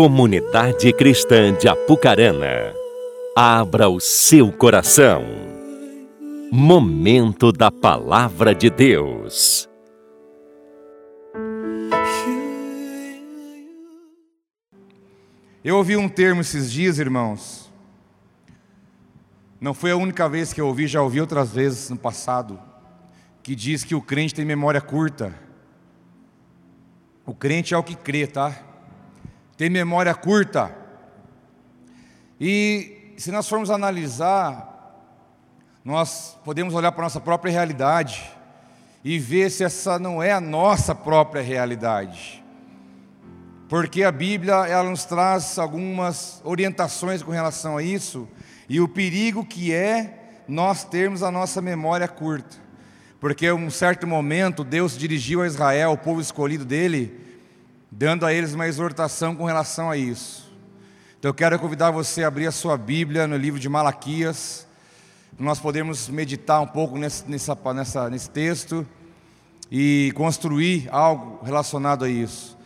Comunidade Cristã de Apucarana, abra o seu coração. Momento da Palavra de Deus. Eu ouvi um termo esses dias, irmãos. Não foi a única vez que eu ouvi, já ouvi outras vezes no passado, que diz que o crente tem memória curta. O crente é o que crê, tá? Tem memória curta. E se nós formos analisar, nós podemos olhar para a nossa própria realidade e ver se essa não é a nossa própria realidade. Porque a Bíblia ela nos traz algumas orientações com relação a isso e o perigo que é nós termos a nossa memória curta. Porque em um certo momento Deus dirigiu a Israel, o povo escolhido dele, dando a eles uma exortação com relação a isso. Então eu quero convidar você a abrir a sua Bíblia no livro de Malaquias, nós podermos meditar um pouco nesse, nessa, nessa, nesse texto e construir algo relacionado a isso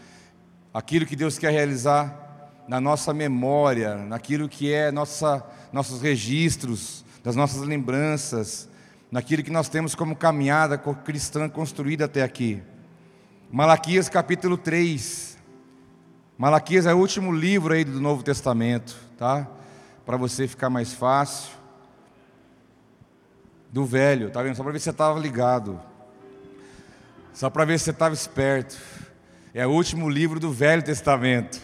aquilo que Deus quer realizar na nossa memória, naquilo que é nossa, nossos registros, das nossas lembranças, naquilo que nós temos como caminhada cristã construída até aqui. Malaquias capítulo 3. Malaquias é o último livro aí do Novo Testamento, tá? Para você ficar mais fácil. Do velho, tá vendo? Só para ver se você estava ligado. Só para ver se você estava esperto. É o último livro do Velho Testamento.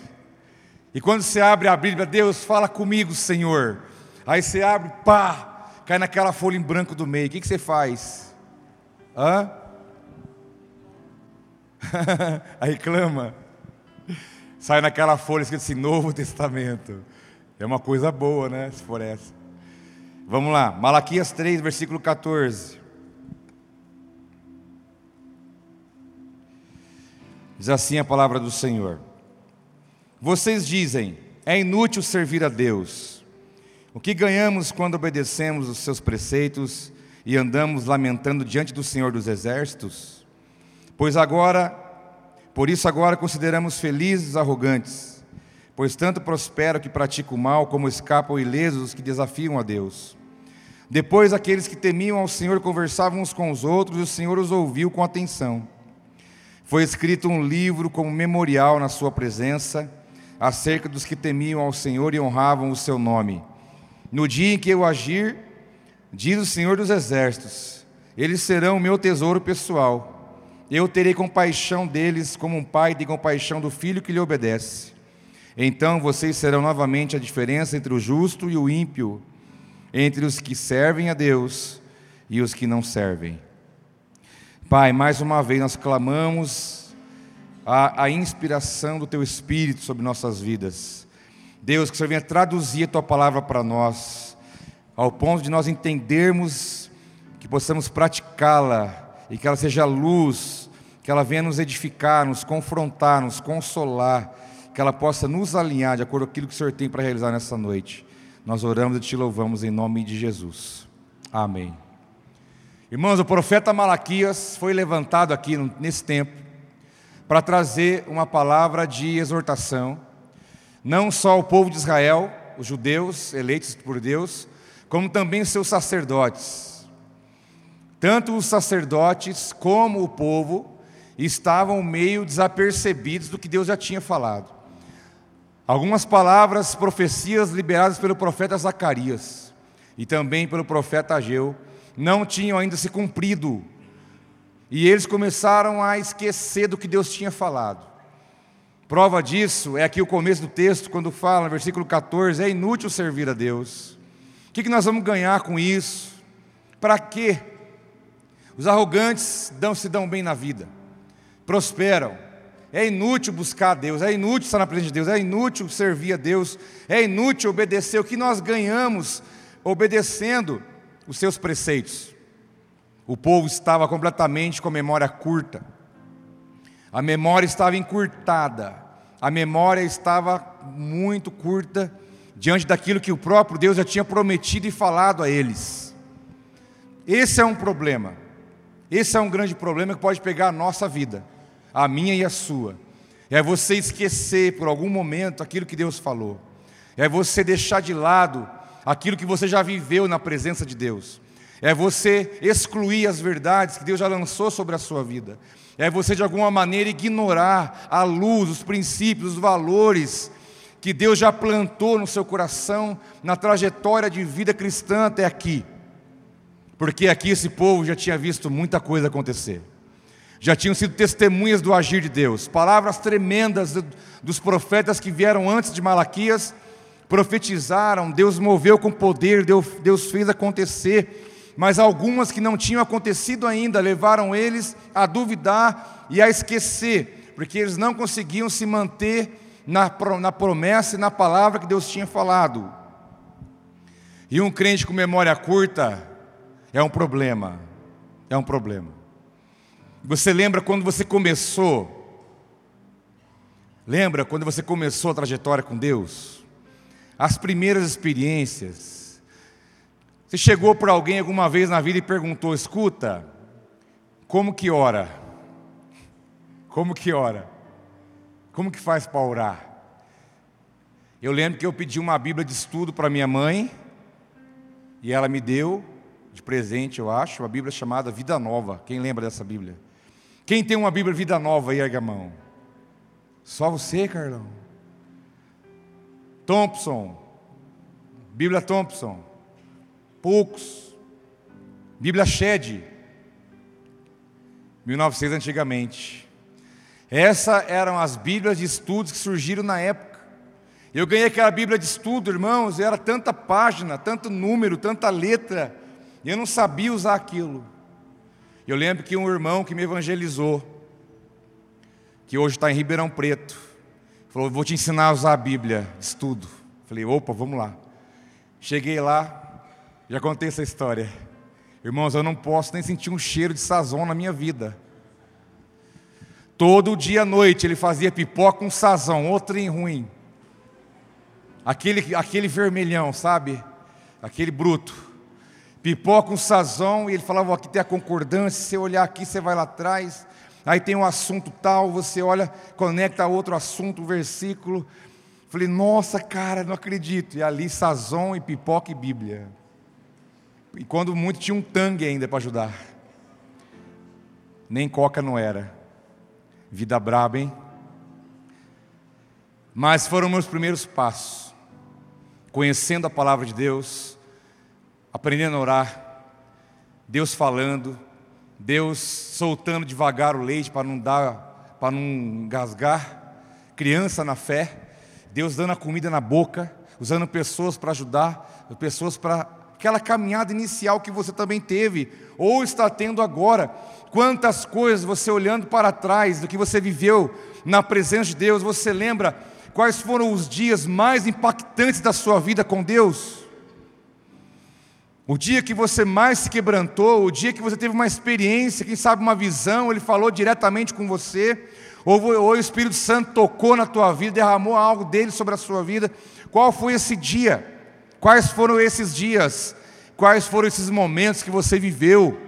E quando você abre a Bíblia, Deus fala comigo, Senhor. Aí você abre, pá, cai naquela folha em branco do meio. O que, que você faz? Hã? Aí clama. Sai naquela folha escrito assim, Novo Testamento. É uma coisa boa, né? Se for essa. Vamos lá, Malaquias 3, versículo 14. Diz assim a palavra do Senhor: Vocês dizem, é inútil servir a Deus. O que ganhamos quando obedecemos os seus preceitos e andamos lamentando diante do Senhor dos Exércitos? Pois agora, por isso agora consideramos felizes arrogantes, pois tanto prosperam que praticam o mal, como escapam ilesos os que desafiam a Deus. Depois aqueles que temiam ao Senhor conversavam uns com os outros, e o Senhor os ouviu com atenção. Foi escrito um livro como memorial na sua presença, acerca dos que temiam ao Senhor e honravam o seu nome. No dia em que eu agir, diz o Senhor dos Exércitos, eles serão o meu tesouro pessoal. Eu terei compaixão deles como um pai tem compaixão do filho que lhe obedece. Então vocês serão novamente a diferença entre o justo e o ímpio, entre os que servem a Deus e os que não servem. Pai, mais uma vez nós clamamos a, a inspiração do Teu Espírito sobre nossas vidas. Deus, que o Senhor venha traduzir a Tua palavra para nós, ao ponto de nós entendermos que possamos praticá-la e que ela seja luz, que ela venha nos edificar, nos confrontar, nos consolar, que ela possa nos alinhar de acordo com aquilo que o Senhor tem para realizar nessa noite. Nós oramos e te louvamos em nome de Jesus. Amém. Irmãos, o profeta Malaquias foi levantado aqui nesse tempo para trazer uma palavra de exortação, não só ao povo de Israel, os judeus eleitos por Deus, como também os seus sacerdotes. Tanto os sacerdotes como o povo estavam meio desapercebidos do que Deus já tinha falado. Algumas palavras, profecias liberadas pelo profeta Zacarias e também pelo profeta Ageu não tinham ainda se cumprido. E eles começaram a esquecer do que Deus tinha falado. Prova disso é aqui o começo do texto, quando fala, no versículo 14: é inútil servir a Deus. O que nós vamos ganhar com isso? Para quê? Os arrogantes dão, se dão bem na vida, prosperam. É inútil buscar a Deus, é inútil estar na presença de Deus, é inútil servir a Deus, é inútil obedecer. O que nós ganhamos obedecendo os seus preceitos. O povo estava completamente com memória curta. A memória estava encurtada. A memória estava muito curta diante daquilo que o próprio Deus já tinha prometido e falado a eles. Esse é um problema. Esse é um grande problema que pode pegar a nossa vida, a minha e a sua. É você esquecer por algum momento aquilo que Deus falou. É você deixar de lado aquilo que você já viveu na presença de Deus. É você excluir as verdades que Deus já lançou sobre a sua vida. É você de alguma maneira ignorar a luz, os princípios, os valores que Deus já plantou no seu coração na trajetória de vida cristã até aqui. Porque aqui esse povo já tinha visto muita coisa acontecer. Já tinham sido testemunhas do agir de Deus. Palavras tremendas dos profetas que vieram antes de Malaquias profetizaram, Deus moveu com poder, Deus, fez acontecer. Mas algumas que não tinham acontecido ainda levaram eles a duvidar e a esquecer, porque eles não conseguiam se manter na, na promessa e na palavra que Deus tinha falado. E um crente com memória curta é um problema. É um problema. Você lembra quando você começou? Lembra quando você começou a trajetória com Deus? As primeiras experiências. Você chegou para alguém alguma vez na vida e perguntou: escuta, como que ora? Como que ora? Como que faz para orar? Eu lembro que eu pedi uma Bíblia de estudo para minha mãe, e ela me deu de presente, eu acho, uma Bíblia chamada Vida Nova. Quem lembra dessa Bíblia? Quem tem uma Bíblia Vida Nova erga a mão. Só você, Carlão. Thompson, Bíblia Thompson, poucos. Bíblia Shed, 1900 antigamente. Essas eram as Bíblias de estudos que surgiram na época. Eu ganhei aquela Bíblia de estudo, irmãos, era tanta página, tanto número, tanta letra, e eu não sabia usar aquilo. Eu lembro que um irmão que me evangelizou, que hoje está em Ribeirão Preto, falou: Vou te ensinar a usar a Bíblia, estudo. Falei: opa, vamos lá. Cheguei lá, já contei essa história. Irmãos, eu não posso nem sentir um cheiro de sazon na minha vida. Todo dia à noite ele fazia pipoca com sazão, outro em ruim. Aquele, aquele vermelhão, sabe? Aquele bruto. Pipoca com sazão, e ele falava: aqui tem a concordância, se você olhar aqui, você vai lá atrás. Aí tem um assunto tal, você olha, conecta a outro assunto, versículo. Falei, nossa, cara, não acredito. E ali, sazão e pipoca e Bíblia. E quando muito tinha um tangue ainda para ajudar. Nem coca não era. Vida braba, hein? Mas foram meus primeiros passos. Conhecendo a palavra de Deus, aprendendo a orar, Deus falando, Deus soltando devagar o leite para não dar, para não engasgar, criança na fé, Deus dando a comida na boca, usando pessoas para ajudar, pessoas para aquela caminhada inicial que você também teve, ou está tendo agora. Quantas coisas você olhando para trás do que você viveu na presença de Deus, você lembra quais foram os dias mais impactantes da sua vida com Deus? O dia que você mais se quebrantou, o dia que você teve uma experiência, quem sabe uma visão, ele falou diretamente com você, ou, ou o Espírito Santo tocou na tua vida, derramou algo dele sobre a sua vida. Qual foi esse dia? Quais foram esses dias? Quais foram esses momentos que você viveu?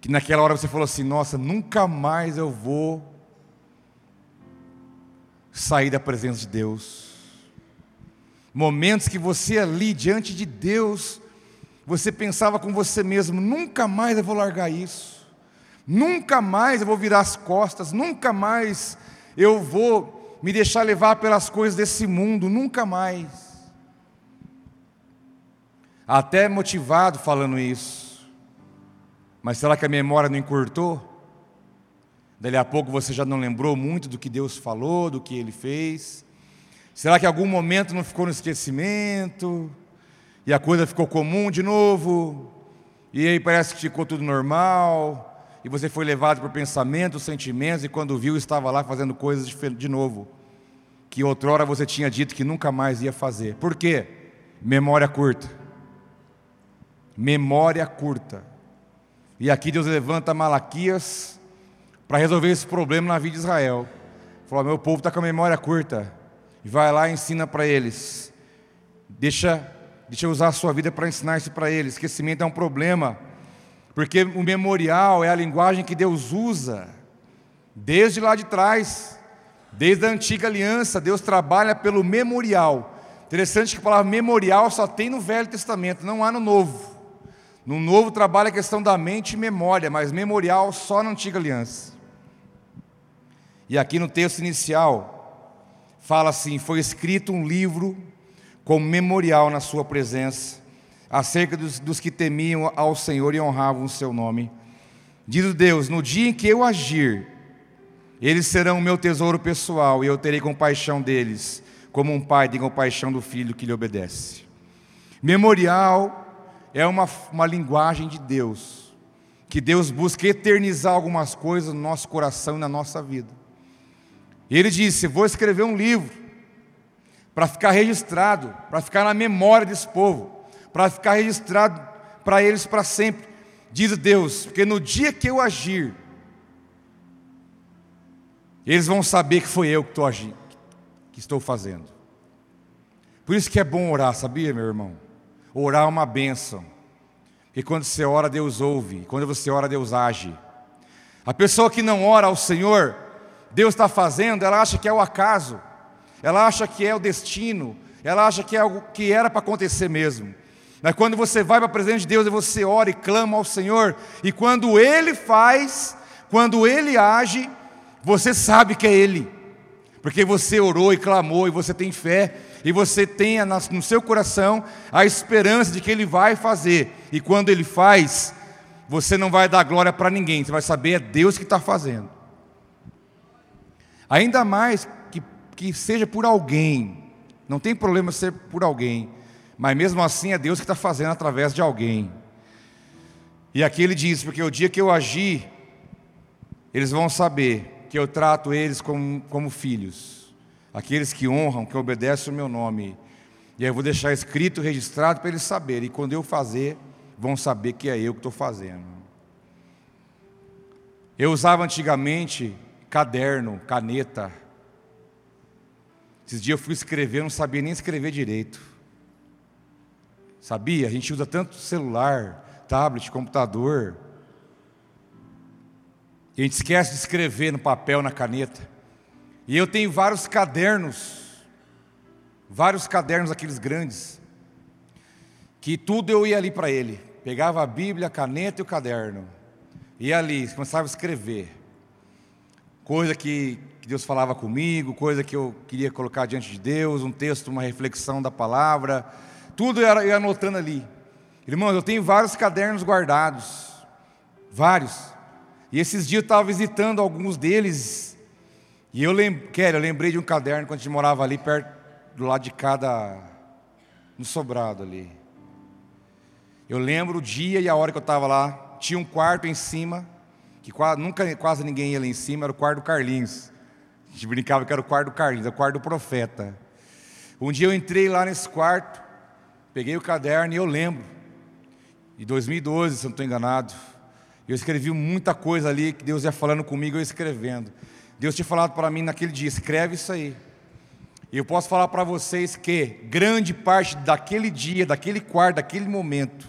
Que naquela hora você falou assim: nossa, nunca mais eu vou sair da presença de Deus. Momentos que você ali diante de Deus, você pensava com você mesmo: nunca mais eu vou largar isso, nunca mais eu vou virar as costas, nunca mais eu vou me deixar levar pelas coisas desse mundo, nunca mais. Até motivado falando isso. Mas será que a memória não encurtou? Dali a pouco você já não lembrou muito do que Deus falou, do que Ele fez? Será que algum momento não ficou no esquecimento? E a coisa ficou comum de novo? E aí parece que ficou tudo normal? e você foi levado por pensamentos, sentimentos, e quando viu, estava lá fazendo coisas de novo, que outrora você tinha dito que nunca mais ia fazer. Por quê? Memória curta. Memória curta. E aqui Deus levanta Malaquias para resolver esse problema na vida de Israel. Falou: meu povo está com a memória curta. E vai lá e ensina para eles. Deixa, deixa usar a sua vida para ensinar isso para eles. Esquecimento é um problema porque o memorial é a linguagem que Deus usa Desde lá de trás, desde a antiga aliança, Deus trabalha pelo memorial. Interessante que a palavra memorial só tem no Velho Testamento, não há no Novo. No Novo trabalha a questão da mente e memória, mas memorial só na antiga aliança. E aqui no texto inicial, fala assim: foi escrito um livro como memorial na sua presença, acerca dos, dos que temiam ao Senhor e honravam o seu nome. Diz Deus: no dia em que eu agir, eles serão o meu tesouro pessoal e eu terei compaixão deles, como um pai tem compaixão do filho que lhe obedece. Memorial é uma, uma linguagem de Deus, que Deus busca eternizar algumas coisas no nosso coração e na nossa vida. E ele disse: Vou escrever um livro para ficar registrado, para ficar na memória desse povo, para ficar registrado para eles para sempre. Diz Deus, porque no dia que eu agir, eles vão saber que foi eu que estou agindo, que estou fazendo. Por isso que é bom orar, sabia, meu irmão? Orar é uma bênção. Porque quando você ora, Deus ouve. Quando você ora, Deus age. A pessoa que não ora ao Senhor, Deus está fazendo, ela acha que é o acaso. Ela acha que é o destino. Ela acha que é algo que era para acontecer mesmo. Mas quando você vai para a presença de Deus e você ora e clama ao Senhor, e quando Ele faz, quando Ele age, você sabe que é Ele, porque você orou e clamou, e você tem fé, e você tem no seu coração a esperança de que Ele vai fazer, e quando Ele faz, você não vai dar glória para ninguém, você vai saber é Deus que está fazendo. Ainda mais que, que seja por alguém, não tem problema ser por alguém, mas mesmo assim é Deus que está fazendo através de alguém. E aqui ele diz: porque o dia que eu agir, eles vão saber que eu trato eles como, como filhos, aqueles que honram, que obedecem o meu nome. E aí eu vou deixar escrito, registrado para eles saberem. E quando eu fazer, vão saber que é eu que estou fazendo. Eu usava antigamente caderno, caneta. Esses dias eu fui escrever, eu não sabia nem escrever direito. Sabia? A gente usa tanto celular, tablet, computador. E a gente esquece de escrever no papel, na caneta. E eu tenho vários cadernos, vários cadernos aqueles grandes, que tudo eu ia ali para ele. Pegava a Bíblia, a caneta e o caderno. Ia ali, começava a escrever. Coisa que, que Deus falava comigo, coisa que eu queria colocar diante de Deus, um texto, uma reflexão da palavra. Tudo eu ia anotando ali. Irmãos, eu tenho vários cadernos guardados. Vários. E esses dias eu estava visitando alguns deles. E eu, lem Kelly, eu lembrei de um caderno quando a gente morava ali perto do lado de cada. no sobrado ali. Eu lembro o dia e a hora que eu estava lá. Tinha um quarto em cima, que quase, nunca quase ninguém ia lá em cima, era o quarto do Carlinhos. A gente brincava que era o quarto do Carlinhos, era o quarto do profeta. Um dia eu entrei lá nesse quarto, peguei o caderno e eu lembro. Em 2012, se eu não estou enganado. Eu escrevi muita coisa ali que Deus ia falando comigo, eu escrevendo. Deus tinha falado para mim naquele dia: escreve isso aí. E eu posso falar para vocês que grande parte daquele dia, daquele quarto, daquele momento,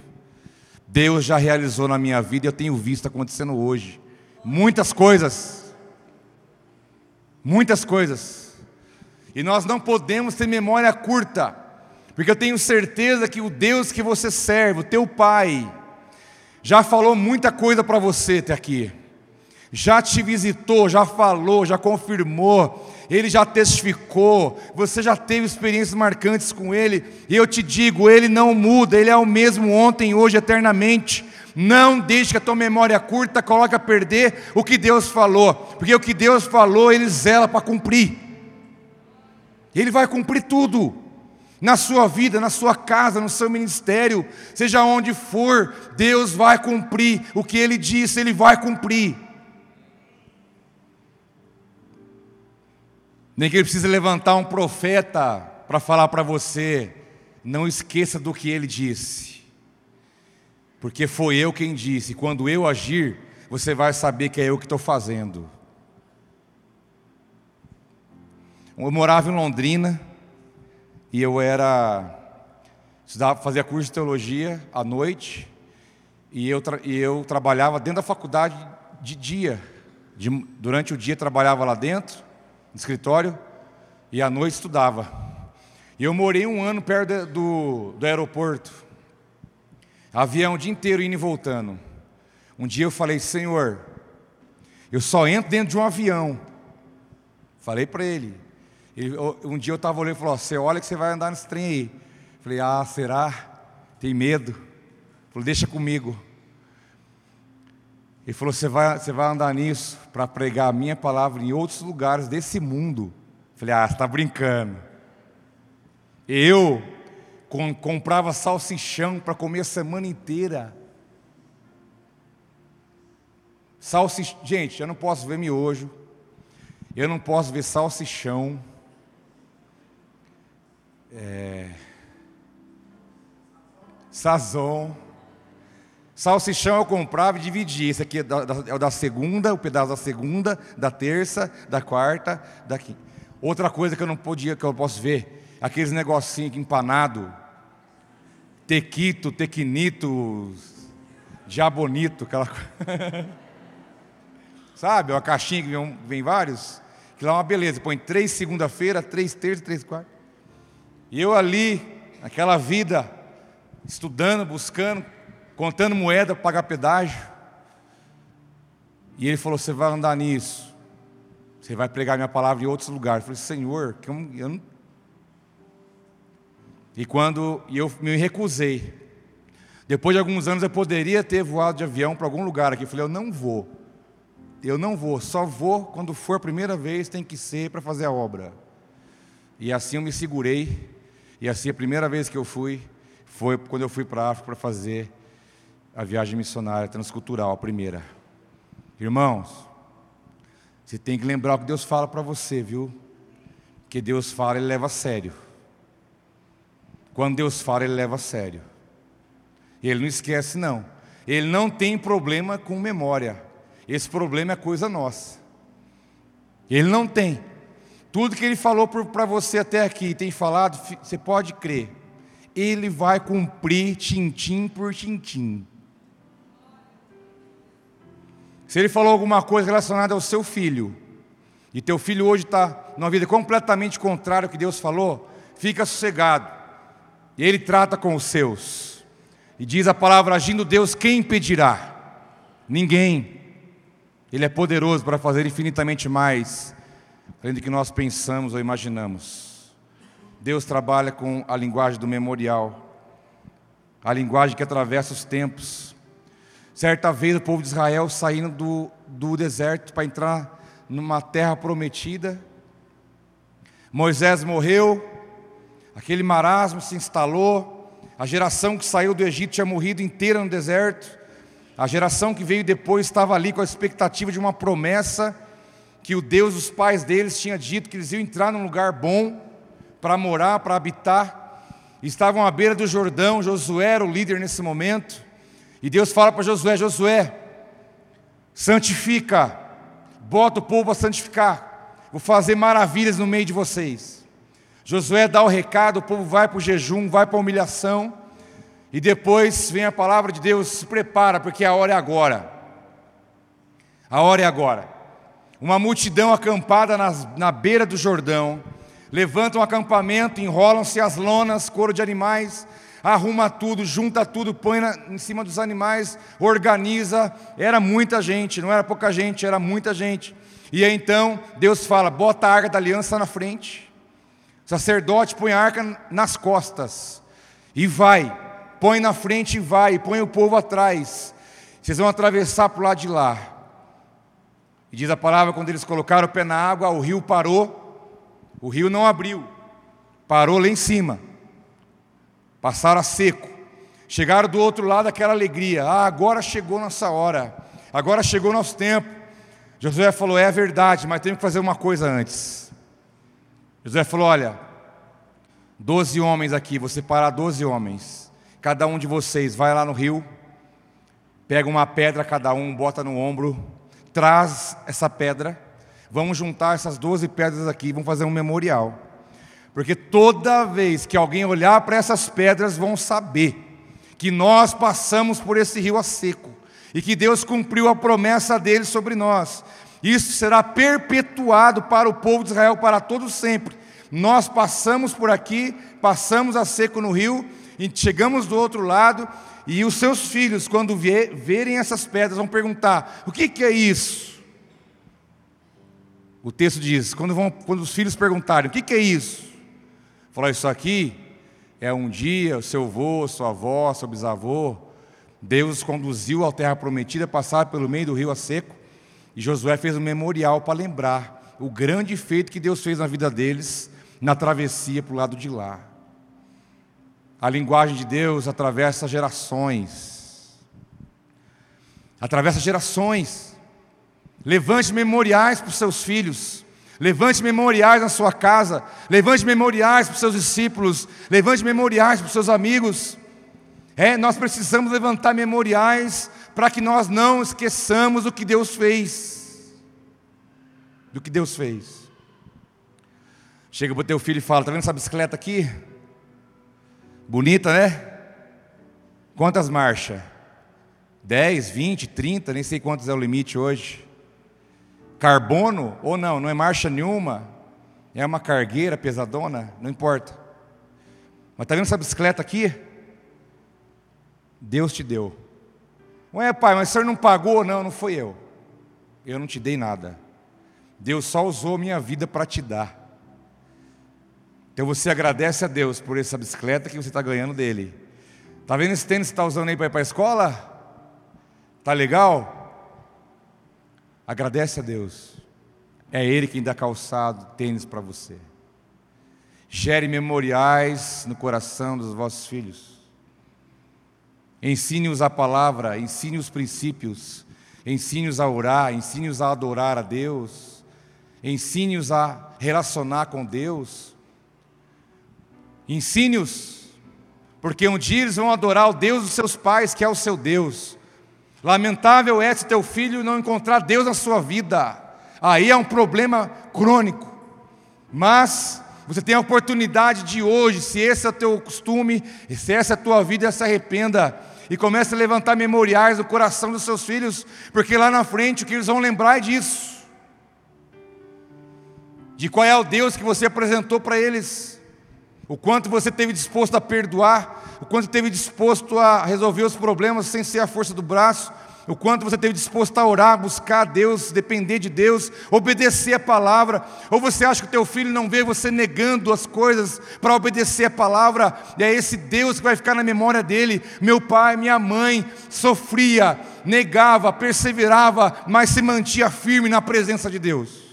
Deus já realizou na minha vida e eu tenho visto acontecendo hoje. Muitas coisas. Muitas coisas. E nós não podemos ter memória curta, porque eu tenho certeza que o Deus que você serve, o teu Pai, já falou muita coisa para você até aqui. Já te visitou, já falou, já confirmou, ele já testificou, você já teve experiências marcantes com ele, e eu te digo, ele não muda, ele é o mesmo ontem, hoje, eternamente. Não deixe que a tua memória curta coloque a perder o que Deus falou, porque o que Deus falou, ele zela para cumprir. Ele vai cumprir tudo na sua vida, na sua casa, no seu ministério, seja onde for, Deus vai cumprir o que Ele disse, Ele vai cumprir. Nem que Ele precise levantar um profeta para falar para você, não esqueça do que Ele disse, porque foi eu quem disse, quando eu agir, você vai saber que é eu que estou fazendo. Eu morava em Londrina, e eu era estudava, fazia curso de teologia à noite e eu, e eu trabalhava dentro da faculdade de dia. De, durante o dia trabalhava lá dentro, no escritório, e à noite estudava. E eu morei um ano perto do, do aeroporto. Avião o dia inteiro indo e voltando. Um dia eu falei, Senhor, eu só entro dentro de um avião. Falei para ele. ele. Um dia eu estava olhando e falou: Você olha que você vai andar nesse trem aí. Falei: Ah, será? Tem medo? Falei: Deixa comigo. Ele falou: Você vai, você vai andar nisso para pregar a minha palavra em outros lugares desse mundo. Falei: Ah, você está brincando. Eu comprava salsichão para comer a semana inteira. Salsichão, gente, eu não posso ver miojo, eu não posso ver salsichão. É, sazon. Salsichão eu comprava e dividia. Esse aqui é, da, é o da segunda, o pedaço da segunda, da terça, da quarta, da quinta. Outra coisa que eu não podia, que eu posso ver, aqueles negocinhos empanado, tequito, tequinito, diabonito, aquela. Sabe, uma caixinha que vem, vem vários, que lá é uma beleza, põe três segunda-feira, três terça, três quarta. E eu ali, aquela vida, estudando, buscando, contando moeda para pagar pedágio. E ele falou: Você vai andar nisso. Você vai pregar minha palavra em outros lugares. Eu falei, Senhor, eu não. E quando e eu me recusei. Depois de alguns anos eu poderia ter voado de avião para algum lugar aqui. Eu falei, eu não vou. Eu não vou, só vou quando for a primeira vez, tem que ser para fazer a obra. E assim eu me segurei. E assim a primeira vez que eu fui foi quando eu fui para a África para fazer a viagem missionária transcultural, a primeira. Irmãos, você tem que lembrar o que Deus fala para você, viu? Que Deus fala, Ele leva a sério. Quando Deus fala, Ele leva a sério. Ele não esquece, não. Ele não tem problema com memória. Esse problema é coisa nossa. Ele não tem. Tudo que Ele falou para você até aqui, tem falado, você pode crer. Ele vai cumprir tintim por tintim. Se ele falou alguma coisa relacionada ao seu filho, e teu filho hoje está numa vida completamente contrária ao que Deus falou, fica sossegado. E ele trata com os seus. E diz a palavra: agindo Deus, quem impedirá? Ninguém. Ele é poderoso para fazer infinitamente mais, além do que nós pensamos ou imaginamos. Deus trabalha com a linguagem do memorial, a linguagem que atravessa os tempos, Certa vez o povo de Israel saindo do, do deserto para entrar numa terra prometida. Moisés morreu, aquele marasmo se instalou, a geração que saiu do Egito tinha morrido inteira no deserto, a geração que veio depois estava ali com a expectativa de uma promessa que o Deus dos pais deles tinha dito que eles iam entrar num lugar bom para morar, para habitar. Estavam à beira do Jordão, Josué era o líder nesse momento. E Deus fala para Josué: Josué, santifica, bota o povo a santificar, vou fazer maravilhas no meio de vocês. Josué dá o recado, o povo vai para o jejum, vai para a humilhação, e depois vem a palavra de Deus: se prepara, porque a hora é agora. A hora é agora. Uma multidão acampada na beira do Jordão, levantam um acampamento, enrolam-se as lonas, couro de animais, arruma tudo, junta tudo, põe na, em cima dos animais, organiza. Era muita gente, não era pouca gente, era muita gente. E aí então Deus fala: bota a arca da aliança na frente, o sacerdote põe a arca nas costas, e vai, põe na frente e vai, põe o povo atrás. Vocês vão atravessar para o lado de lá. E diz a palavra: quando eles colocaram o pé na água, o rio parou, o rio não abriu, parou lá em cima. Passaram a seco. Chegaram do outro lado aquela alegria. Ah, agora chegou nossa hora. Agora chegou nosso tempo. Josué falou: É verdade, mas temos que fazer uma coisa antes. Josué falou: Olha, doze homens aqui, vou separar doze homens. Cada um de vocês vai lá no rio, pega uma pedra cada um, bota no ombro, traz essa pedra. Vamos juntar essas doze pedras aqui, vamos fazer um memorial. Porque toda vez que alguém olhar para essas pedras, vão saber que nós passamos por esse rio a seco e que Deus cumpriu a promessa dele sobre nós. Isso será perpetuado para o povo de Israel para todo sempre. Nós passamos por aqui, passamos a seco no rio, e chegamos do outro lado, e os seus filhos, quando verem essas pedras, vão perguntar: o que, que é isso? O texto diz: quando, vão, quando os filhos perguntarem: o que, que é isso? Falar isso aqui é um dia, o seu avô, sua avó, seu bisavô, Deus conduziu à terra prometida, passar pelo meio do rio a seco, e Josué fez um memorial para lembrar o grande feito que Deus fez na vida deles na travessia para o lado de lá. A linguagem de Deus atravessa gerações. Atravessa gerações. Levante memoriais para os seus filhos. Levante memoriais na sua casa. Levante memoriais para os seus discípulos. Levante memoriais para os seus amigos. É, nós precisamos levantar memoriais para que nós não esqueçamos o que Deus fez. Do que Deus fez. Chega para o teu filho e fala: Está vendo essa bicicleta aqui? Bonita, né? Quantas marchas? 10, 20, 30, nem sei quantos é o limite hoje. Carbono ou não, não é marcha nenhuma. É uma cargueira pesadona, não importa. Mas está vendo essa bicicleta aqui? Deus te deu. Ué, pai, mas o senhor não pagou? Não, não foi eu. Eu não te dei nada. Deus só usou minha vida para te dar. Então você agradece a Deus por essa bicicleta que você está ganhando dele. Está vendo esse tênis que está usando aí para ir para a escola? Está legal? Agradece a Deus. É Ele quem dá calçado, tênis para você. Gere memoriais no coração dos vossos filhos. Ensine-os a palavra, ensine os princípios, ensine-os a orar, ensine-os a adorar a Deus, ensine-os a relacionar com Deus. Ensine-os, porque um dia eles vão adorar o Deus dos seus pais, que é o seu Deus. Lamentável é se teu filho não encontrar Deus na sua vida, aí é um problema crônico. Mas você tem a oportunidade de hoje, se esse é o teu costume, se essa é a tua vida, se arrependa e comece a levantar memoriais no coração dos seus filhos, porque lá na frente o que eles vão lembrar é disso. De qual é o Deus que você apresentou para eles o quanto você teve disposto a perdoar, o quanto teve disposto a resolver os problemas sem ser a força do braço, o quanto você teve disposto a orar, buscar Deus, depender de Deus, obedecer a palavra, ou você acha que o teu filho não vê você negando as coisas para obedecer a palavra, e é esse Deus que vai ficar na memória dele. Meu pai, minha mãe sofria, negava, perseverava, mas se mantinha firme na presença de Deus.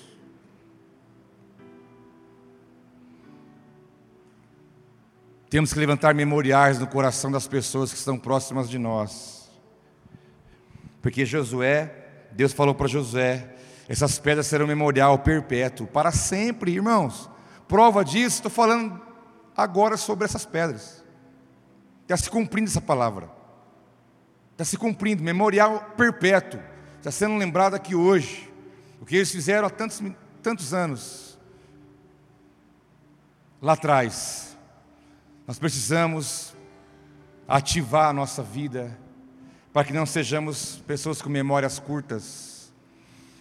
Temos que levantar memoriais no coração das pessoas que estão próximas de nós. Porque Josué, Deus falou para Josué: essas pedras serão memorial perpétuo, para sempre, irmãos. Prova disso, estou falando agora sobre essas pedras. Está se cumprindo essa palavra. Está se cumprindo, memorial perpétuo. Está sendo lembrado aqui hoje. O que eles fizeram há tantos, tantos anos. Lá atrás. Nós precisamos ativar a nossa vida para que não sejamos pessoas com memórias curtas.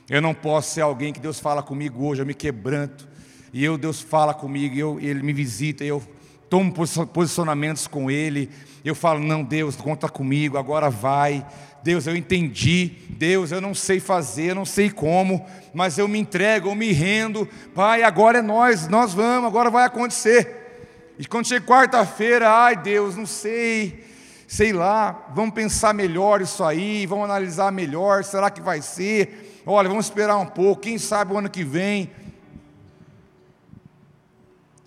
Eu não posso ser alguém que Deus fala comigo hoje, eu me quebranto, e eu, Deus fala comigo, eu, Ele me visita, eu tomo posicionamentos com Ele, eu falo, não, Deus, conta comigo, agora vai. Deus, eu entendi, Deus, eu não sei fazer, eu não sei como, mas eu me entrego, eu me rendo, Pai, agora é nós, nós vamos, agora vai acontecer. E quando chega quarta-feira, ai Deus, não sei, sei lá, vamos pensar melhor isso aí, vamos analisar melhor, será que vai ser? Olha, vamos esperar um pouco, quem sabe o ano que vem.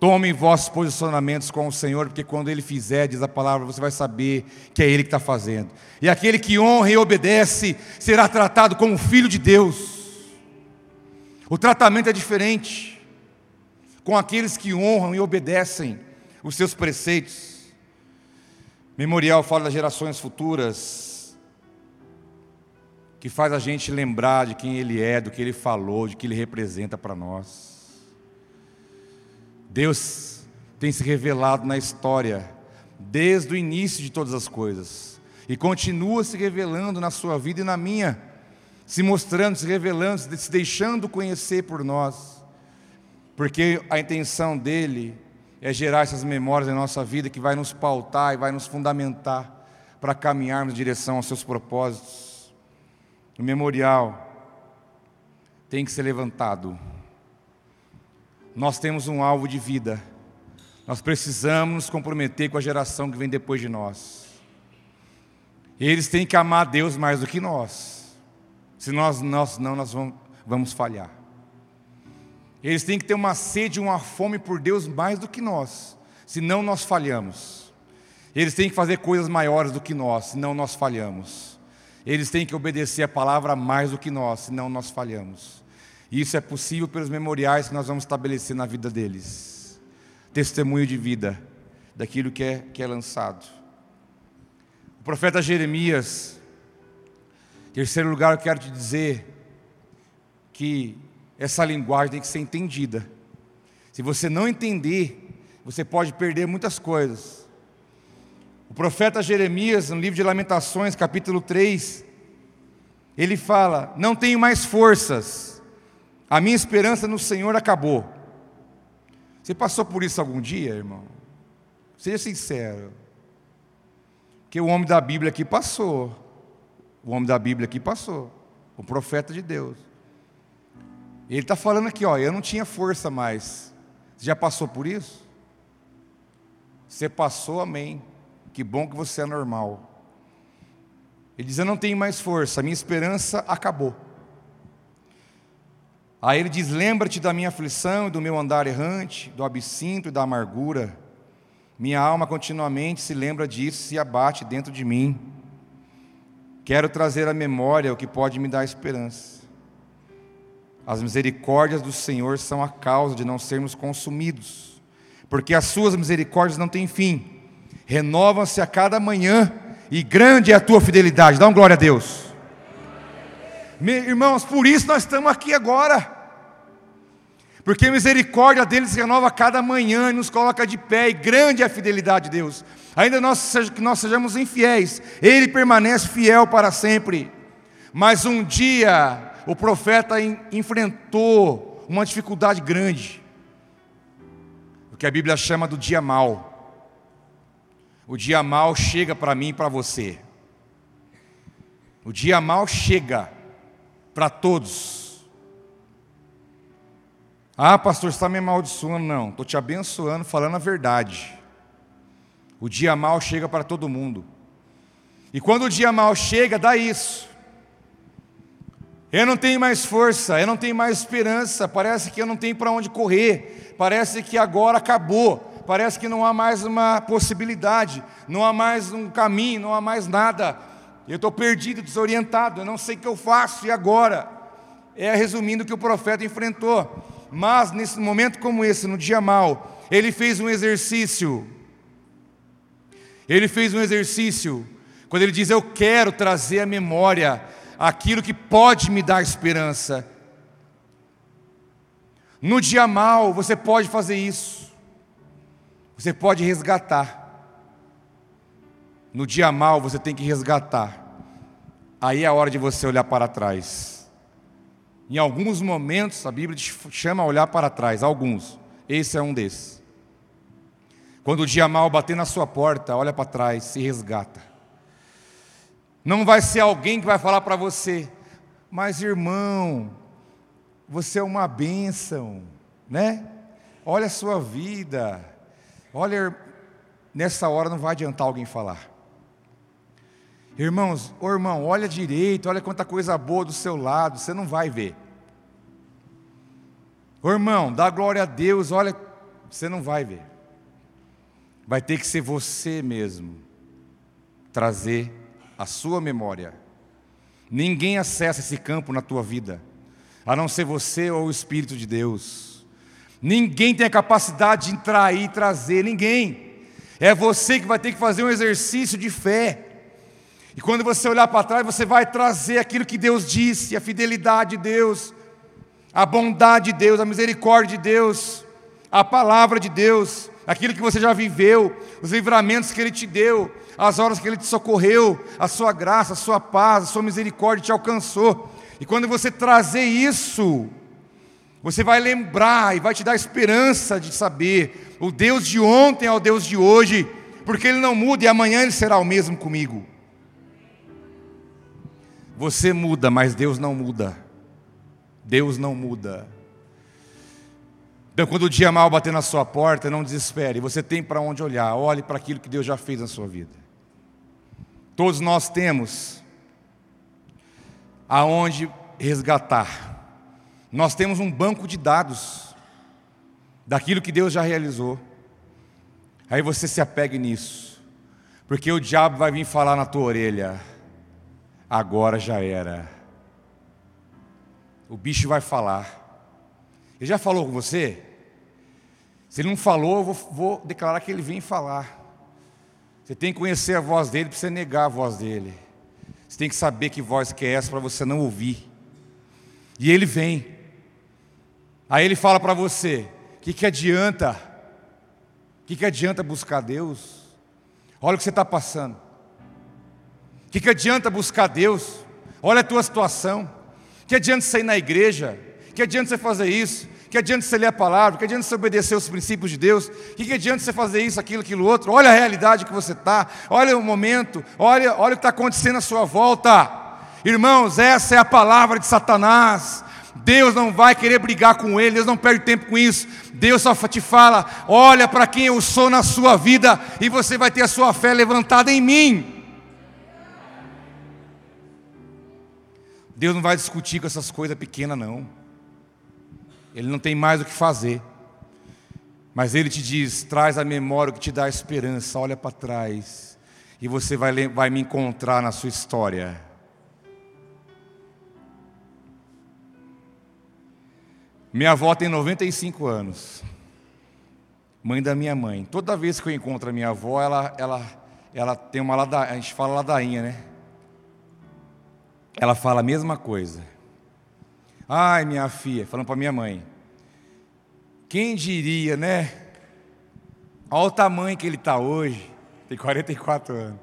Tomem vossos posicionamentos com o Senhor, porque quando Ele fizer, diz a palavra, você vai saber que é Ele que está fazendo. E aquele que honra e obedece será tratado como filho de Deus. O tratamento é diferente com aqueles que honram e obedecem os seus preceitos. Memorial fala das gerações futuras, que faz a gente lembrar de quem Ele é, do que Ele falou, de que Ele representa para nós. Deus tem se revelado na história, desde o início de todas as coisas, e continua se revelando na sua vida e na minha. se mostrando, se revelando, se deixando conhecer por nós, porque a intenção dele é gerar essas memórias na nossa vida que vai nos pautar e vai nos fundamentar para caminharmos em direção aos seus propósitos. O memorial tem que ser levantado. Nós temos um alvo de vida. Nós precisamos nos comprometer com a geração que vem depois de nós. Eles têm que amar Deus mais do que nós. Se nós, nós não, nós vamos, vamos falhar. Eles têm que ter uma sede, uma fome por Deus mais do que nós, senão nós falhamos. Eles têm que fazer coisas maiores do que nós, senão nós falhamos. Eles têm que obedecer a palavra mais do que nós, senão nós falhamos. E isso é possível pelos memoriais que nós vamos estabelecer na vida deles. Testemunho de vida daquilo que é, que é lançado. O profeta Jeremias, em terceiro lugar, eu quero te dizer que essa linguagem tem que ser entendida. Se você não entender, você pode perder muitas coisas. O profeta Jeremias, no livro de Lamentações, capítulo 3, ele fala: Não tenho mais forças, a minha esperança no Senhor acabou. Você passou por isso algum dia, irmão? Seja sincero. Que o homem da Bíblia aqui passou. O homem da Bíblia aqui passou. O profeta de Deus. Ele está falando aqui, ó, eu não tinha força mais. Você já passou por isso? Você passou, amém. Que bom que você é normal. Ele diz: Eu não tenho mais força, a minha esperança acabou. Aí ele diz: Lembra-te da minha aflição e do meu andar errante, do absinto e da amargura. Minha alma continuamente se lembra disso, se abate dentro de mim. Quero trazer à memória o que pode me dar esperança. As misericórdias do Senhor são a causa de não sermos consumidos, porque as suas misericórdias não têm fim, renovam-se a cada manhã, e grande é a tua fidelidade. Dá um glória a Deus. Irmãos, por isso nós estamos aqui agora. Porque a misericórdia deles se renova a cada manhã e nos coloca de pé, e grande é a fidelidade de Deus. Ainda nós, que nós sejamos infiéis, Ele permanece fiel para sempre. Mas um dia o profeta enfrentou uma dificuldade grande, o que a Bíblia chama do dia mal. O dia mal chega para mim e para você. O dia mal chega para todos. Ah, pastor, você está me amaldiçoando? Não, estou te abençoando, falando a verdade. O dia mal chega para todo mundo. E quando o dia mal chega, dá isso. Eu não tenho mais força, eu não tenho mais esperança, parece que eu não tenho para onde correr, parece que agora acabou, parece que não há mais uma possibilidade, não há mais um caminho, não há mais nada. Eu estou perdido, desorientado, eu não sei o que eu faço, e agora? É resumindo o que o profeta enfrentou. Mas nesse momento como esse, no dia mal, ele fez um exercício. Ele fez um exercício, quando ele diz: Eu quero trazer a memória aquilo que pode me dar esperança. No dia mal, você pode fazer isso. Você pode resgatar. No dia mal, você tem que resgatar. Aí é a hora de você olhar para trás. Em alguns momentos, a Bíblia te chama a olhar para trás, alguns. Esse é um desses. Quando o dia mal bater na sua porta, olha para trás, se resgata. Não vai ser alguém que vai falar para você, mas irmão, você é uma bênção, né? Olha a sua vida. Olha, nessa hora não vai adiantar alguém falar. Irmãos, ô irmão, olha direito, olha quanta coisa boa do seu lado, você não vai ver. Ô irmão, dá glória a Deus, olha, você não vai ver. Vai ter que ser você mesmo trazer a sua memória. Ninguém acessa esse campo na tua vida, a não ser você ou o Espírito de Deus. Ninguém tem a capacidade de entrar e trazer, ninguém. É você que vai ter que fazer um exercício de fé. E quando você olhar para trás, você vai trazer aquilo que Deus disse, a fidelidade de Deus, a bondade de Deus, a misericórdia de Deus, a palavra de Deus, aquilo que você já viveu, os livramentos que Ele te deu, as horas que Ele te socorreu, a sua graça, a sua paz, a sua misericórdia te alcançou. E quando você trazer isso, você vai lembrar e vai te dar esperança de saber: o Deus de ontem é o Deus de hoje, porque Ele não muda e amanhã Ele será o mesmo comigo. Você muda, mas Deus não muda. Deus não muda. Então, quando o dia mal bater na sua porta, não desespere. Você tem para onde olhar. Olhe para aquilo que Deus já fez na sua vida. Todos nós temos aonde resgatar. Nós temos um banco de dados daquilo que Deus já realizou. Aí você se apegue nisso, porque o diabo vai vir falar na tua orelha: agora já era. O bicho vai falar. Ele já falou com você? Se ele não falou, eu vou, vou declarar que ele vem falar. Você tem que conhecer a voz dele para você negar a voz dele. Você tem que saber que voz que é essa para você não ouvir. E ele vem. Aí ele fala para você: o que, que adianta? O que, que adianta buscar Deus? Olha o que você está passando. O que, que adianta buscar Deus? Olha a tua situação. O que adianta você ir na igreja? Que adianta você fazer isso? que adianta você ler a palavra, que adianta você obedecer os princípios de Deus, que, que adianta você fazer isso, aquilo, aquilo outro, olha a realidade que você está, olha o momento, olha, olha o que está acontecendo à sua volta. Irmãos, essa é a palavra de Satanás. Deus não vai querer brigar com ele, Deus não perde tempo com isso. Deus só te fala: olha para quem eu sou na sua vida, e você vai ter a sua fé levantada em mim. Deus não vai discutir com essas coisas pequenas, não. Ele não tem mais o que fazer. Mas ele te diz: traz a memória que te dá esperança, olha para trás, e você vai, vai me encontrar na sua história. Minha avó tem 95 anos, mãe da minha mãe. Toda vez que eu encontro a minha avó, ela, ela, ela tem uma ladainha, a gente fala ladainha, né? Ela fala a mesma coisa. Ai, minha filha, falando para minha mãe. Quem diria, né? Olha o tamanho que ele está hoje. Tem 44 anos.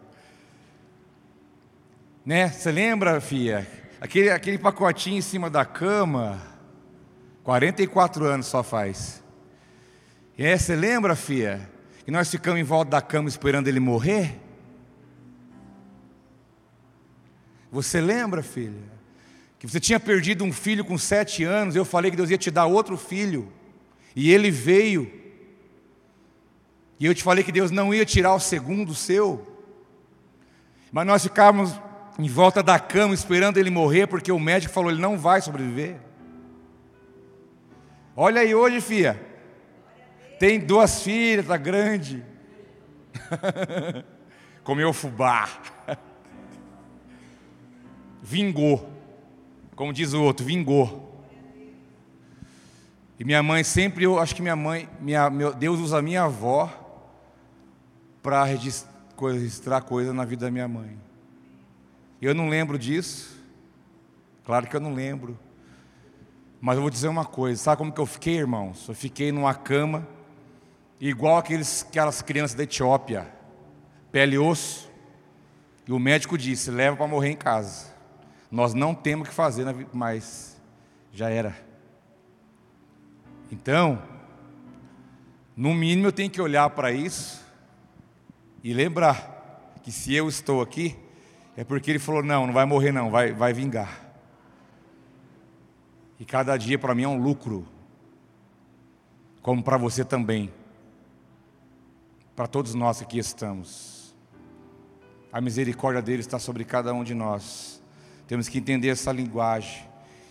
Né? Você lembra, filha? Aquele, aquele pacotinho em cima da cama. 44 anos só faz. É, você lembra, filha? Que nós ficamos em volta da cama esperando ele morrer? Você lembra, filha? Que você tinha perdido um filho com sete anos, eu falei que Deus ia te dar outro filho, e ele veio, e eu te falei que Deus não ia tirar o segundo seu, mas nós ficávamos em volta da cama esperando ele morrer, porque o médico falou: ele não vai sobreviver. Olha aí hoje, filha, tem duas filhas, está grande, comeu fubá, vingou como diz o outro, vingou. E minha mãe sempre, eu acho que minha mãe, minha, meu, Deus usa minha avó para registrar coisa na vida da minha mãe. Eu não lembro disso, claro que eu não lembro. Mas eu vou dizer uma coisa, sabe como que eu fiquei, irmãos? Eu fiquei numa cama, igual aqueles, aquelas crianças da Etiópia, pele e osso. E o médico disse: leva para morrer em casa. Nós não temos que fazer, mas já era. Então, no mínimo eu tenho que olhar para isso e lembrar que se eu estou aqui, é porque ele falou: não, não vai morrer, não, vai, vai vingar. E cada dia para mim é um lucro, como para você também, para todos nós que aqui estamos. A misericórdia dele está sobre cada um de nós. Temos que entender essa linguagem.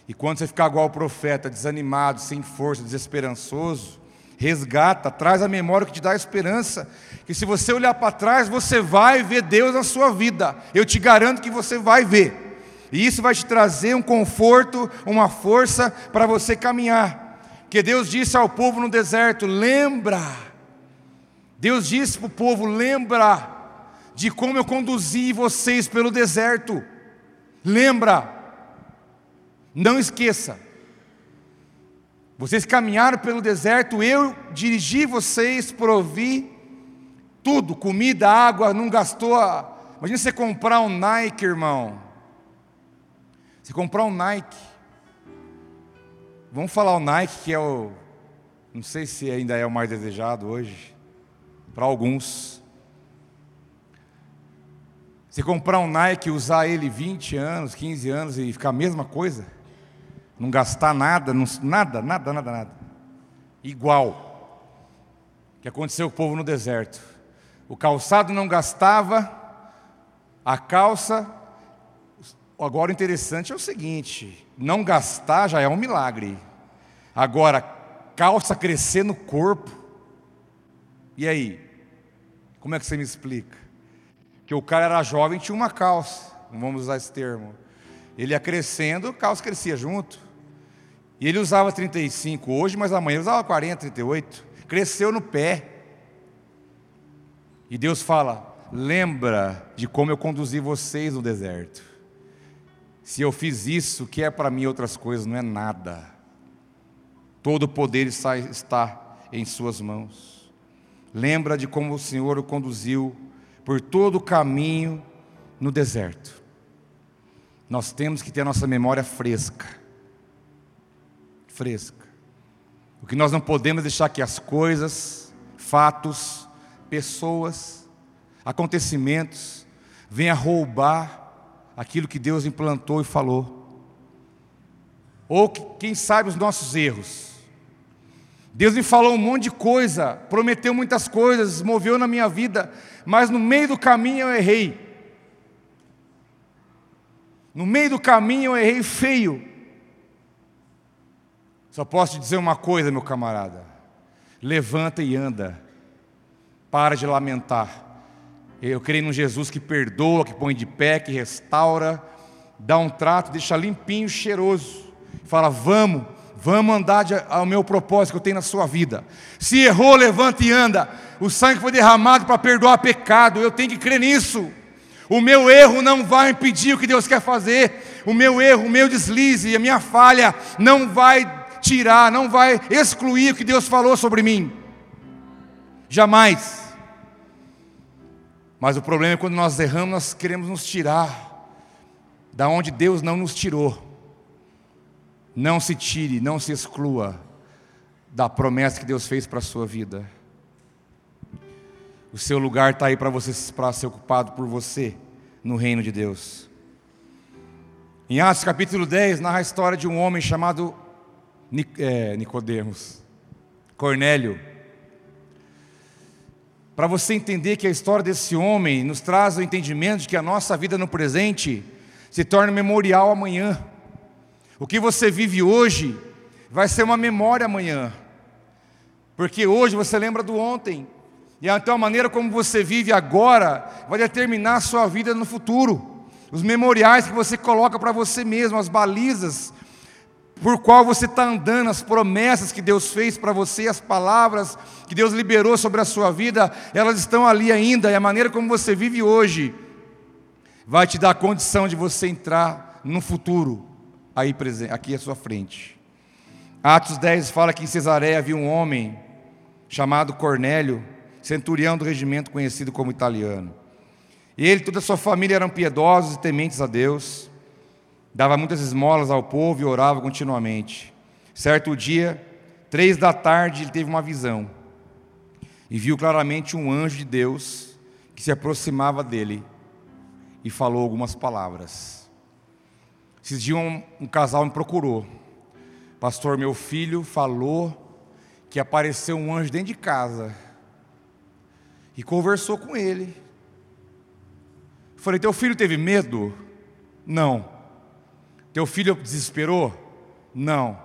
E quando você ficar igual o profeta, desanimado, sem força, desesperançoso, resgata, traz a memória que te dá esperança. Que se você olhar para trás, você vai ver Deus na sua vida. Eu te garanto que você vai ver. E isso vai te trazer um conforto, uma força para você caminhar. Que Deus disse ao povo no deserto: lembra. Deus disse para o povo: lembra de como eu conduzi vocês pelo deserto. Lembra, não esqueça. Vocês caminharam pelo deserto, eu dirigi vocês, provi tudo, comida, água, não gastou. Imagina você comprar um Nike, irmão. Se comprar um Nike, vamos falar o Nike que é o, não sei se ainda é o mais desejado hoje, para alguns. Se comprar um Nike, usar ele 20 anos, 15 anos e ficar a mesma coisa, não gastar nada, não, nada, nada, nada, nada. Igual. O que aconteceu com o povo no deserto. O calçado não gastava, a calça. Agora o interessante é o seguinte: não gastar já é um milagre. Agora, calça crescer no corpo. E aí? Como é que você me explica? Que o cara era jovem tinha uma calça, vamos usar esse termo. Ele ia crescendo, a calça crescia junto. E ele usava 35 hoje, mas amanhã usava 40, 38. Cresceu no pé. E Deus fala: lembra de como eu conduzi vocês no deserto. Se eu fiz isso, que é para mim outras coisas não é nada. Todo o poder está em Suas mãos. Lembra de como o Senhor o conduziu por todo o caminho no deserto. Nós temos que ter a nossa memória fresca. Fresca. O que nós não podemos deixar que as coisas, fatos, pessoas, acontecimentos, venha roubar aquilo que Deus implantou e falou. Ou quem sabe os nossos erros. Deus me falou um monte de coisa, prometeu muitas coisas, moveu na minha vida, mas no meio do caminho eu errei. No meio do caminho eu errei feio. Só posso te dizer uma coisa, meu camarada: levanta e anda. Para de lamentar. Eu creio num Jesus que perdoa, que põe de pé, que restaura, dá um trato, deixa limpinho, cheiroso. Fala, vamos, vamos andar de, ao meu propósito que eu tenho na sua vida. Se errou, levanta e anda. O sangue foi derramado para perdoar pecado, eu tenho que crer nisso. O meu erro não vai impedir o que Deus quer fazer. O meu erro, o meu deslize, a minha falha não vai tirar, não vai excluir o que Deus falou sobre mim. Jamais. Mas o problema é quando nós erramos, nós queremos nos tirar da onde Deus não nos tirou. Não se tire, não se exclua da promessa que Deus fez para a sua vida. O seu lugar está aí para você para ser ocupado por você no reino de Deus. Em Atos capítulo 10, narra a história de um homem chamado é, Nicodemos, Cornélio. Para você entender que a história desse homem nos traz o entendimento de que a nossa vida no presente se torna memorial amanhã. O que você vive hoje vai ser uma memória amanhã. Porque hoje você lembra do ontem. E então a maneira como você vive agora vai determinar a sua vida no futuro. Os memoriais que você coloca para você mesmo, as balizas por qual você está andando, as promessas que Deus fez para você, as palavras que Deus liberou sobre a sua vida, elas estão ali ainda, e a maneira como você vive hoje vai te dar a condição de você entrar no futuro, aí presente, aqui à sua frente. Atos 10 fala que em Cesareia havia um homem chamado Cornélio, centurião do regimento conhecido como italiano. Ele e toda a sua família eram piedosos e tementes a Deus dava muitas esmolas ao povo e orava continuamente. Certo dia, três da tarde, ele teve uma visão e viu claramente um anjo de Deus que se aproximava dele e falou algumas palavras. Esses dias um, um casal me procurou. Pastor, meu filho falou que apareceu um anjo dentro de casa e conversou com ele. falei, teu filho teve medo? Não. Teu filho desesperou? Não.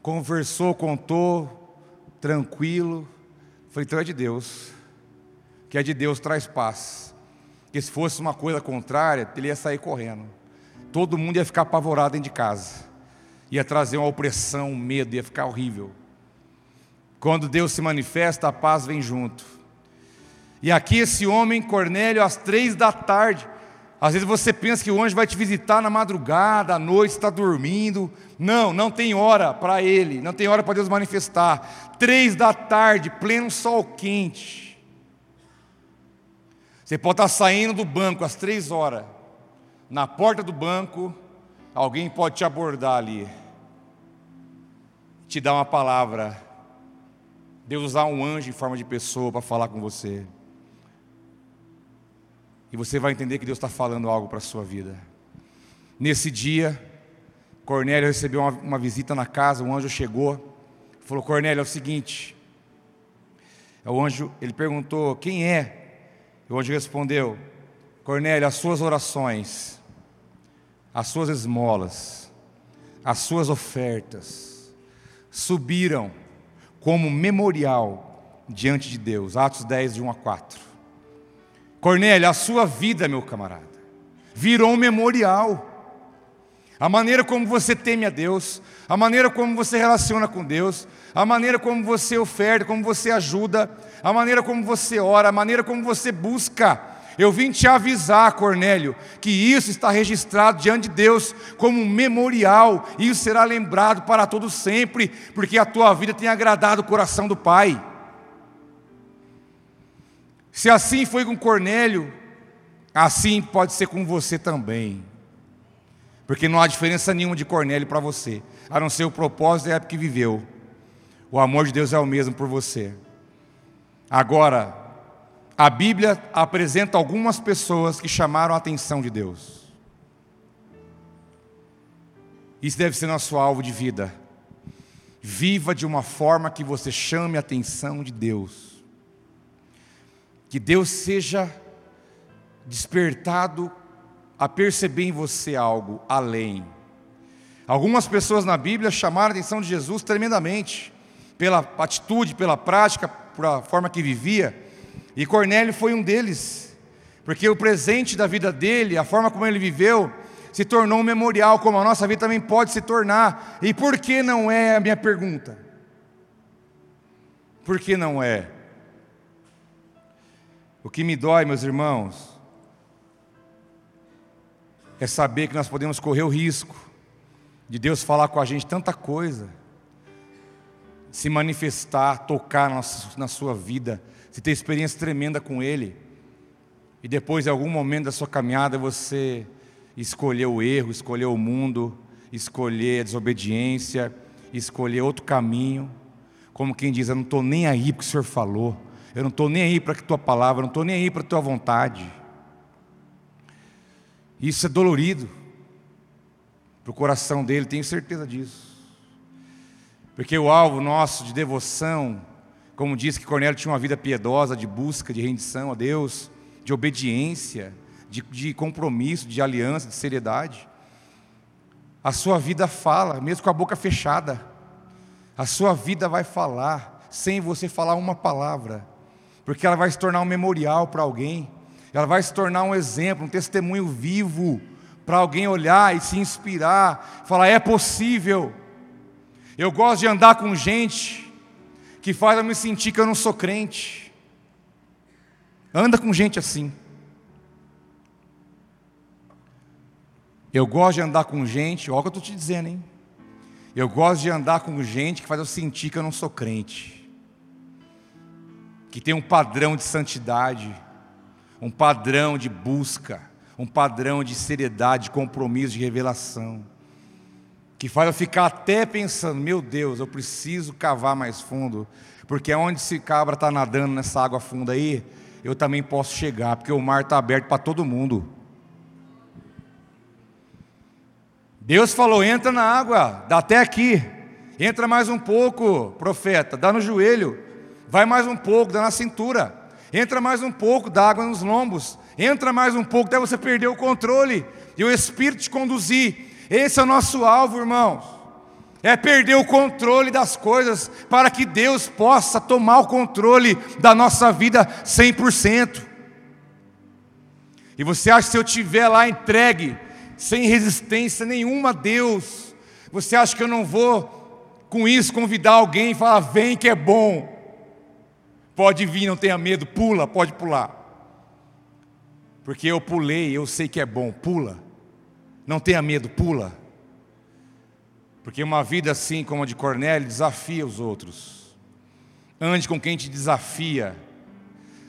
Conversou, contou, tranquilo. Falei, então é de Deus. Que é de Deus traz paz. Que se fosse uma coisa contrária, ele ia sair correndo. Todo mundo ia ficar apavorado dentro de casa. Ia trazer uma opressão, um medo, ia ficar horrível. Quando Deus se manifesta, a paz vem junto. E aqui esse homem, Cornélio, às três da tarde, às vezes você pensa que o anjo vai te visitar na madrugada, à noite, está dormindo. Não, não tem hora para ele, não tem hora para Deus manifestar. Três da tarde, pleno sol quente. Você pode estar saindo do banco às três horas, na porta do banco, alguém pode te abordar ali, te dar uma palavra, Deus usar um anjo em forma de pessoa para falar com você. E você vai entender que Deus está falando algo para a sua vida. Nesse dia, Cornélio recebeu uma, uma, visita na casa, um anjo chegou, falou: Cornélio, é o seguinte. O anjo, ele perguntou: Quem é? O anjo respondeu: Cornélio, as suas orações, as suas esmolas, as suas ofertas subiram como memorial diante de Deus. Atos 10, de 1 a 4. Cornélio, a sua vida, meu camarada, virou um memorial. A maneira como você teme a Deus, a maneira como você relaciona com Deus, a maneira como você oferta, como você ajuda, a maneira como você ora, a maneira como você busca. Eu vim te avisar, Cornélio, que isso está registrado diante de Deus como um memorial, e isso será lembrado para todo sempre, porque a tua vida tem agradado o coração do Pai. Se assim foi com Cornélio, assim pode ser com você também. Porque não há diferença nenhuma de Cornélio para você, a não ser o propósito da época que viveu. O amor de Deus é o mesmo por você. Agora, a Bíblia apresenta algumas pessoas que chamaram a atenção de Deus. Isso deve ser nosso alvo de vida. Viva de uma forma que você chame a atenção de Deus. Que Deus seja despertado a perceber em você algo além. Algumas pessoas na Bíblia chamaram a atenção de Jesus tremendamente, pela atitude, pela prática, por a forma que vivia, e Cornélio foi um deles, porque o presente da vida dele, a forma como ele viveu, se tornou um memorial, como a nossa vida também pode se tornar. E por que não é a minha pergunta? Por que não é? O que me dói, meus irmãos, é saber que nós podemos correr o risco de Deus falar com a gente tanta coisa, se manifestar, tocar na sua vida, se ter experiência tremenda com Ele, e depois, em algum momento da sua caminhada, você escolher o erro, escolher o mundo, escolher a desobediência, escolher outro caminho, como quem diz: Eu não estou nem aí porque o Senhor falou. Eu não estou nem aí para a tua palavra, eu não estou nem aí para a tua vontade. Isso é dolorido para o coração dele, tenho certeza disso. Porque o alvo nosso de devoção, como disse que Cornélio tinha uma vida piedosa, de busca, de rendição a Deus, de obediência, de, de compromisso, de aliança, de seriedade. A sua vida fala, mesmo com a boca fechada. A sua vida vai falar, sem você falar uma palavra porque ela vai se tornar um memorial para alguém, ela vai se tornar um exemplo, um testemunho vivo para alguém olhar e se inspirar, falar: é possível. Eu gosto de andar com gente que faz eu me sentir que eu não sou crente. Anda com gente assim. Eu gosto de andar com gente, olha o que eu estou te dizendo, hein? Eu gosto de andar com gente que faz eu sentir que eu não sou crente que tem um padrão de santidade, um padrão de busca, um padrão de seriedade, de compromisso, de revelação, que faz eu ficar até pensando: meu Deus, eu preciso cavar mais fundo, porque onde esse cabra está nadando nessa água funda aí, eu também posso chegar, porque o mar está aberto para todo mundo. Deus falou: entra na água, dá até aqui, entra mais um pouco, profeta, dá no joelho. Vai mais um pouco, dá na cintura. Entra mais um pouco, dá água nos lombos. Entra mais um pouco, até você perder o controle e o Espírito te conduzir. Esse é o nosso alvo, irmãos. É perder o controle das coisas para que Deus possa tomar o controle da nossa vida 100%. E você acha que se eu estiver lá entregue, sem resistência nenhuma a Deus, você acha que eu não vou com isso convidar alguém e falar: vem que é bom? Pode vir, não tenha medo, pula, pode pular. Porque eu pulei, eu sei que é bom, pula. Não tenha medo, pula. Porque uma vida assim como a de Cornélio desafia os outros. Ande com quem te desafia.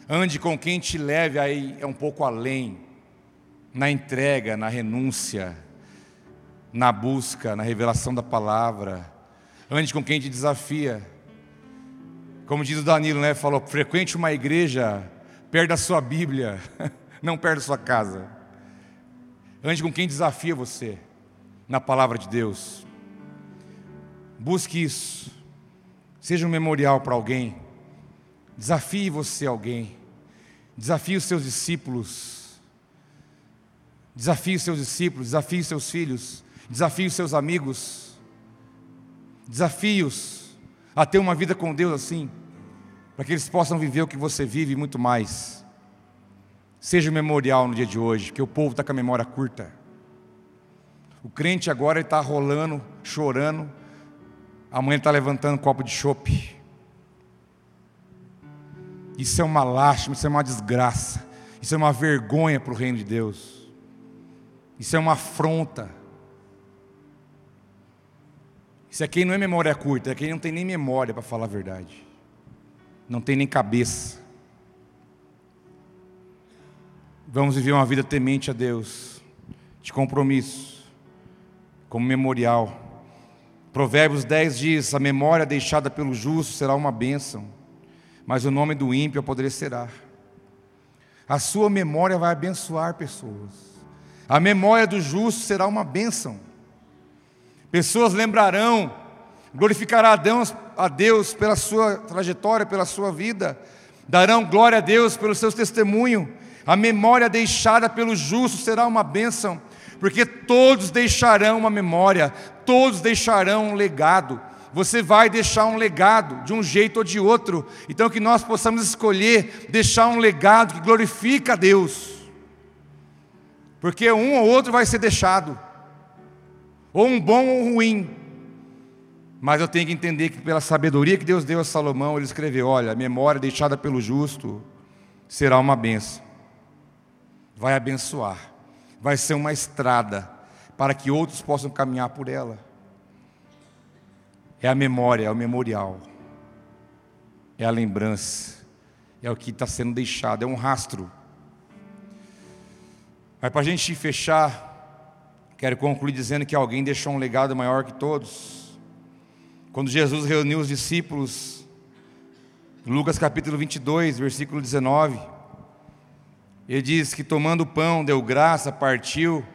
Ande com quem te leve aí um pouco além, na entrega, na renúncia, na busca, na revelação da palavra. Ande com quem te desafia. Como diz o Danilo, né? Falou: frequente uma igreja perto da sua Bíblia, não perto da sua casa. Ande com quem desafia você na palavra de Deus. Busque isso. Seja um memorial para alguém. Desafie você alguém. Desafie os seus discípulos. Desafie os seus discípulos, desafie os seus filhos, desafie os seus amigos. Desafios a ter uma vida com Deus assim, para que eles possam viver o que você vive e muito mais. Seja um memorial no dia de hoje, porque o povo está com a memória curta. O crente agora está rolando, chorando, amanhã está levantando um copo de chope. Isso é uma lástima, isso é uma desgraça, isso é uma vergonha para o reino de Deus, isso é uma afronta. Isso é quem não é memória curta, é quem não tem nem memória para falar a verdade, não tem nem cabeça. Vamos viver uma vida temente a Deus, de compromisso, como memorial. Provérbios 10 diz: A memória deixada pelo justo será uma bênção mas o nome do ímpio apodrecerá. A sua memória vai abençoar pessoas. A memória do justo será uma bênção. Pessoas lembrarão, glorificarão a Deus pela sua trajetória, pela sua vida, darão glória a Deus pelo seu testemunho. A memória deixada pelo justo será uma bênção, porque todos deixarão uma memória, todos deixarão um legado você vai deixar um legado de um jeito ou de outro. Então que nós possamos escolher deixar um legado que glorifica a Deus. Porque um ou outro vai ser deixado, ou um bom ou ruim. Mas eu tenho que entender que pela sabedoria que Deus deu a Salomão, ele escreveu: olha, a memória deixada pelo justo será uma benção. Vai abençoar, vai ser uma estrada para que outros possam caminhar por ela. É a memória, é o memorial, é a lembrança, é o que está sendo deixado, é um rastro. Mas para a gente fechar, quero concluir dizendo que alguém deixou um legado maior que todos. Quando Jesus reuniu os discípulos, Lucas capítulo 22, versículo 19, ele diz que tomando o pão, deu graça, partiu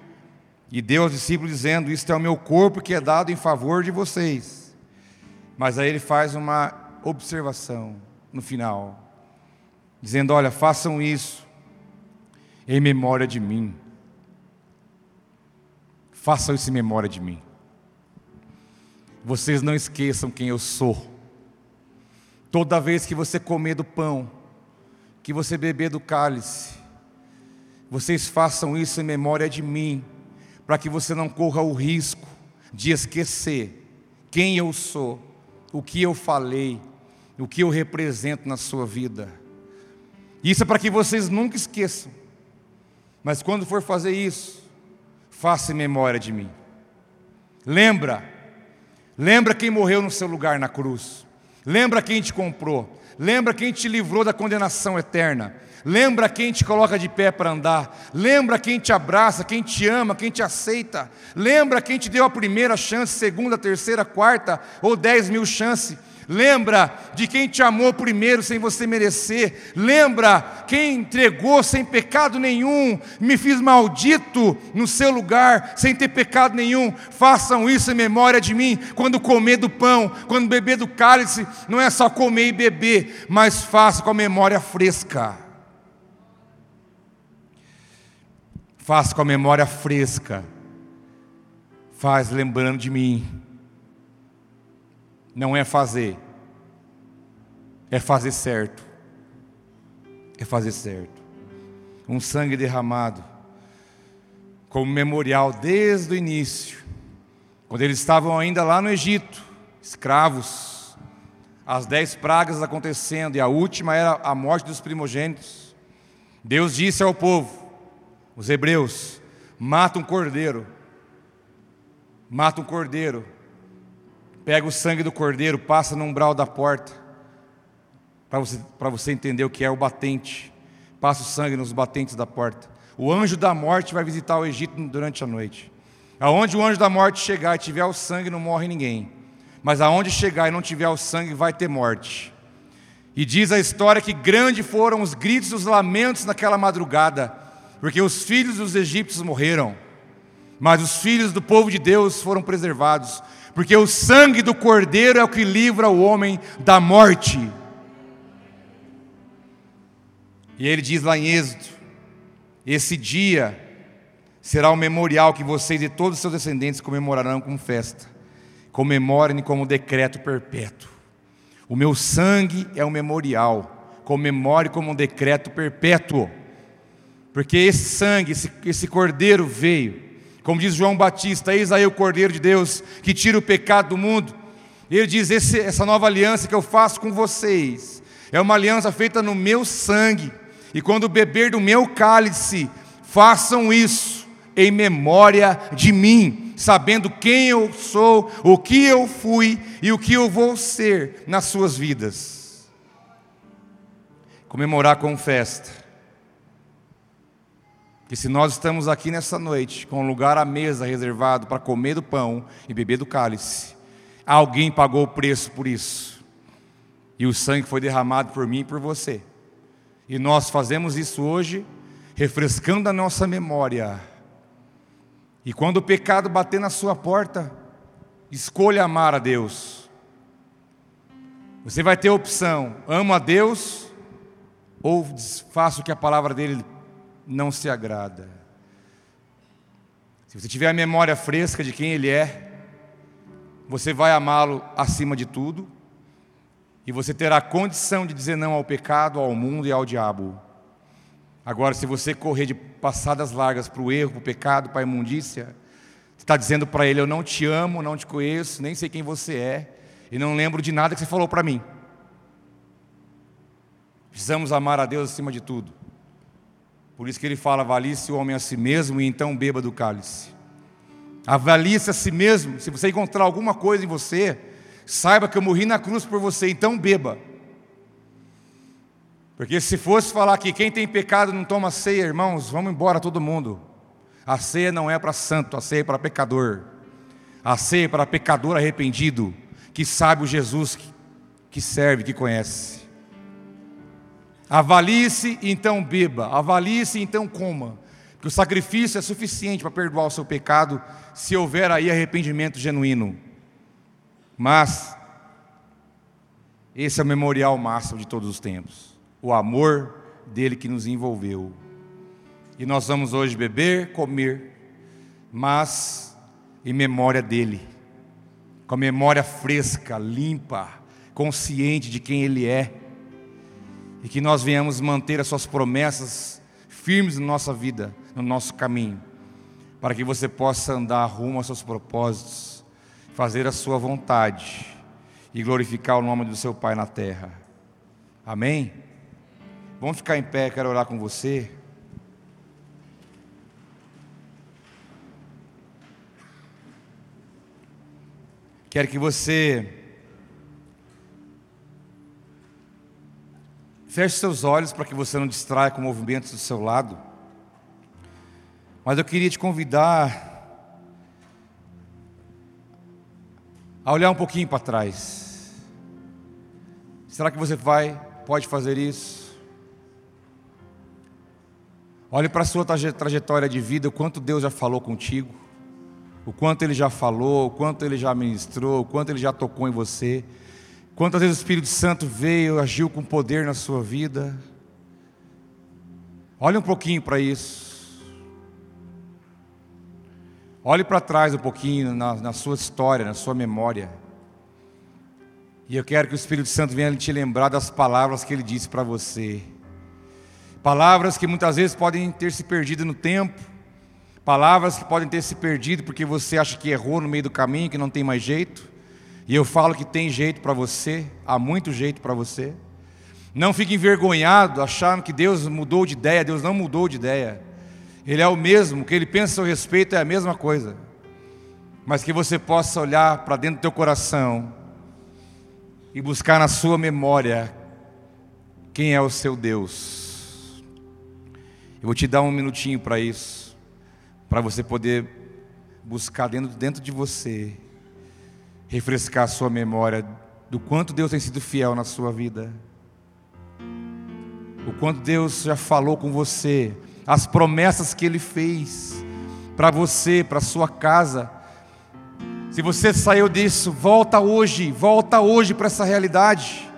e deu aos discípulos, dizendo: Isto é o meu corpo que é dado em favor de vocês. Mas aí ele faz uma observação no final, dizendo: Olha, façam isso em memória de mim. Façam isso em memória de mim. Vocês não esqueçam quem eu sou. Toda vez que você comer do pão, que você beber do cálice, vocês façam isso em memória de mim, para que você não corra o risco de esquecer quem eu sou o que eu falei, o que eu represento na sua vida. Isso é para que vocês nunca esqueçam. Mas quando for fazer isso, faça em memória de mim. Lembra, lembra quem morreu no seu lugar na cruz. Lembra quem te comprou. Lembra quem te livrou da condenação eterna. Lembra quem te coloca de pé para andar. Lembra quem te abraça, quem te ama, quem te aceita. Lembra quem te deu a primeira chance, segunda, terceira, quarta ou dez mil chances. Lembra de quem te amou primeiro sem você merecer. Lembra quem entregou sem pecado nenhum. Me fiz maldito no seu lugar sem ter pecado nenhum. Façam isso em memória de mim. Quando comer do pão, quando beber do cálice, não é só comer e beber, mas faça com a memória fresca. Faz com a memória fresca. Faz lembrando de mim. Não é fazer, é fazer certo. É fazer certo. Um sangue derramado, como memorial desde o início, quando eles estavam ainda lá no Egito, escravos, as dez pragas acontecendo, e a última era a morte dos primogênitos. Deus disse ao povo: os hebreus matam um cordeiro, mata um cordeiro, pega o sangue do cordeiro, passa no umbral da porta, para você, você entender o que é o batente, passa o sangue nos batentes da porta. O anjo da morte vai visitar o Egito durante a noite. Aonde o anjo da morte chegar e tiver o sangue, não morre ninguém. Mas aonde chegar e não tiver o sangue, vai ter morte. E diz a história que grande foram os gritos e os lamentos naquela madrugada, porque os filhos dos egípcios morreram, mas os filhos do povo de Deus foram preservados, porque o sangue do cordeiro é o que livra o homem da morte. E ele diz lá em Êxodo: esse dia será o memorial que vocês e todos os seus descendentes comemorarão como festa. Comemorem como decreto perpétuo. O meu sangue é um memorial. Comemore como um decreto perpétuo. Porque esse sangue, esse, esse cordeiro veio. Como diz João Batista, eis aí o cordeiro de Deus que tira o pecado do mundo. Ele diz: esse, essa nova aliança que eu faço com vocês é uma aliança feita no meu sangue. E quando beber do meu cálice, façam isso em memória de mim, sabendo quem eu sou, o que eu fui e o que eu vou ser nas suas vidas. Comemorar com festa. Que se nós estamos aqui nessa noite, com um lugar à mesa reservado para comer do pão e beber do cálice, alguém pagou o preço por isso. E o sangue foi derramado por mim e por você. E nós fazemos isso hoje, refrescando a nossa memória e quando o pecado bater na sua porta, escolha amar a Deus. Você vai ter a opção: amo a Deus ou faço o que a palavra dele não se agrada. Se você tiver a memória fresca de quem ele é, você vai amá-lo acima de tudo, e você terá condição de dizer não ao pecado, ao mundo e ao diabo. Agora, se você correr de passadas largas para o erro, para o pecado, para a imundícia, você está dizendo para ele: Eu não te amo, não te conheço, nem sei quem você é, e não lembro de nada que você falou para mim. Precisamos amar a Deus acima de tudo. Por isso que ele fala: avalie-se o homem a si mesmo e então beba do cálice. Avalie-se a si mesmo. Se você encontrar alguma coisa em você, saiba que eu morri na cruz por você, então beba. Porque se fosse falar que quem tem pecado não toma ceia, irmãos, vamos embora todo mundo. A ceia não é para santo, a ceia é para pecador. A ceia é para pecador arrependido, que sabe o Jesus que serve, que conhece. Avalie-se então beba, avalie-se então coma. Que o sacrifício é suficiente para perdoar o seu pecado, se houver aí arrependimento genuíno. Mas, esse é o memorial máximo de todos os tempos o amor dele que nos envolveu. E nós vamos hoje beber, comer, mas em memória dele, com a memória fresca, limpa, consciente de quem ele é, e que nós venhamos manter as suas promessas firmes na nossa vida, no nosso caminho, para que você possa andar rumo aos seus propósitos, fazer a sua vontade e glorificar o nome do seu Pai na terra. Amém? Vamos ficar em pé, quero orar com você. Quero que você feche seus olhos para que você não distraia com movimentos do seu lado. Mas eu queria te convidar a olhar um pouquinho para trás. Será que você vai, pode fazer isso? Olhe para a sua trajetória de vida, o quanto Deus já falou contigo, o quanto Ele já falou, o quanto Ele já ministrou, o quanto Ele já tocou em você, quantas vezes o Espírito Santo veio, agiu com poder na sua vida. Olhe um pouquinho para isso. Olhe para trás um pouquinho na, na, sua história, na sua memória. E eu quero que o Espírito Santo venha te lembrar das palavras que ele disse para você. Palavras que muitas vezes podem ter se perdido no tempo, palavras que podem ter se perdido porque você acha que errou no meio do caminho, que não tem mais jeito. E eu falo que tem jeito para você, há muito jeito para você. Não fique envergonhado achando que Deus mudou de ideia, Deus não mudou de ideia. Ele é o mesmo, o que ele pensa a seu respeito é a mesma coisa. Mas que você possa olhar para dentro do teu coração e buscar na sua memória quem é o seu Deus. Eu vou te dar um minutinho para isso, para você poder buscar dentro, dentro de você, refrescar a sua memória do quanto Deus tem sido fiel na sua vida, o quanto Deus já falou com você, as promessas que Ele fez para você, para sua casa. Se você saiu disso, volta hoje, volta hoje para essa realidade.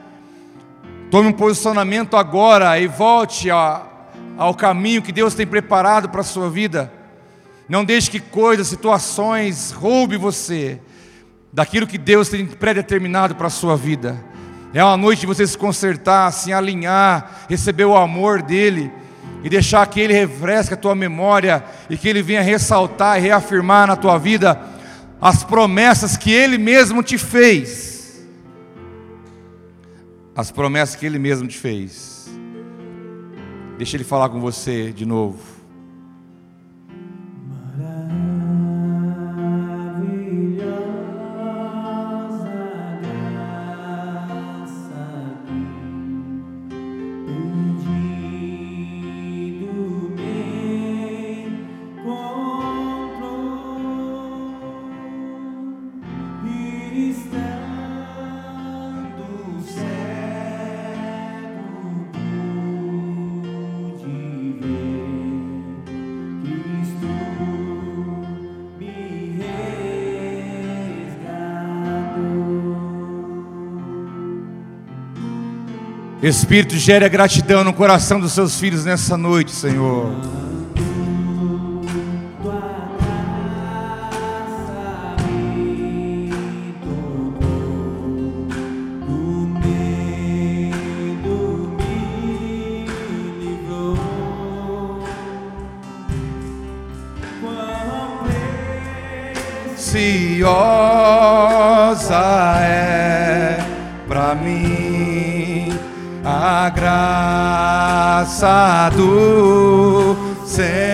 Tome um posicionamento agora e volte a, ao caminho que Deus tem preparado para a sua vida. Não deixe que coisas, situações roube você daquilo que Deus tem predeterminado para a sua vida. É uma noite de você se consertar, se alinhar, receber o amor dEle e deixar que Ele refresque a tua memória e que Ele venha ressaltar e reafirmar na tua vida as promessas que Ele mesmo te fez as promessas que Ele mesmo te fez. Deixa Ele falar com você de novo. Espírito, gere gratidão no coração dos seus filhos nessa noite, Senhor. Graça do Senhor.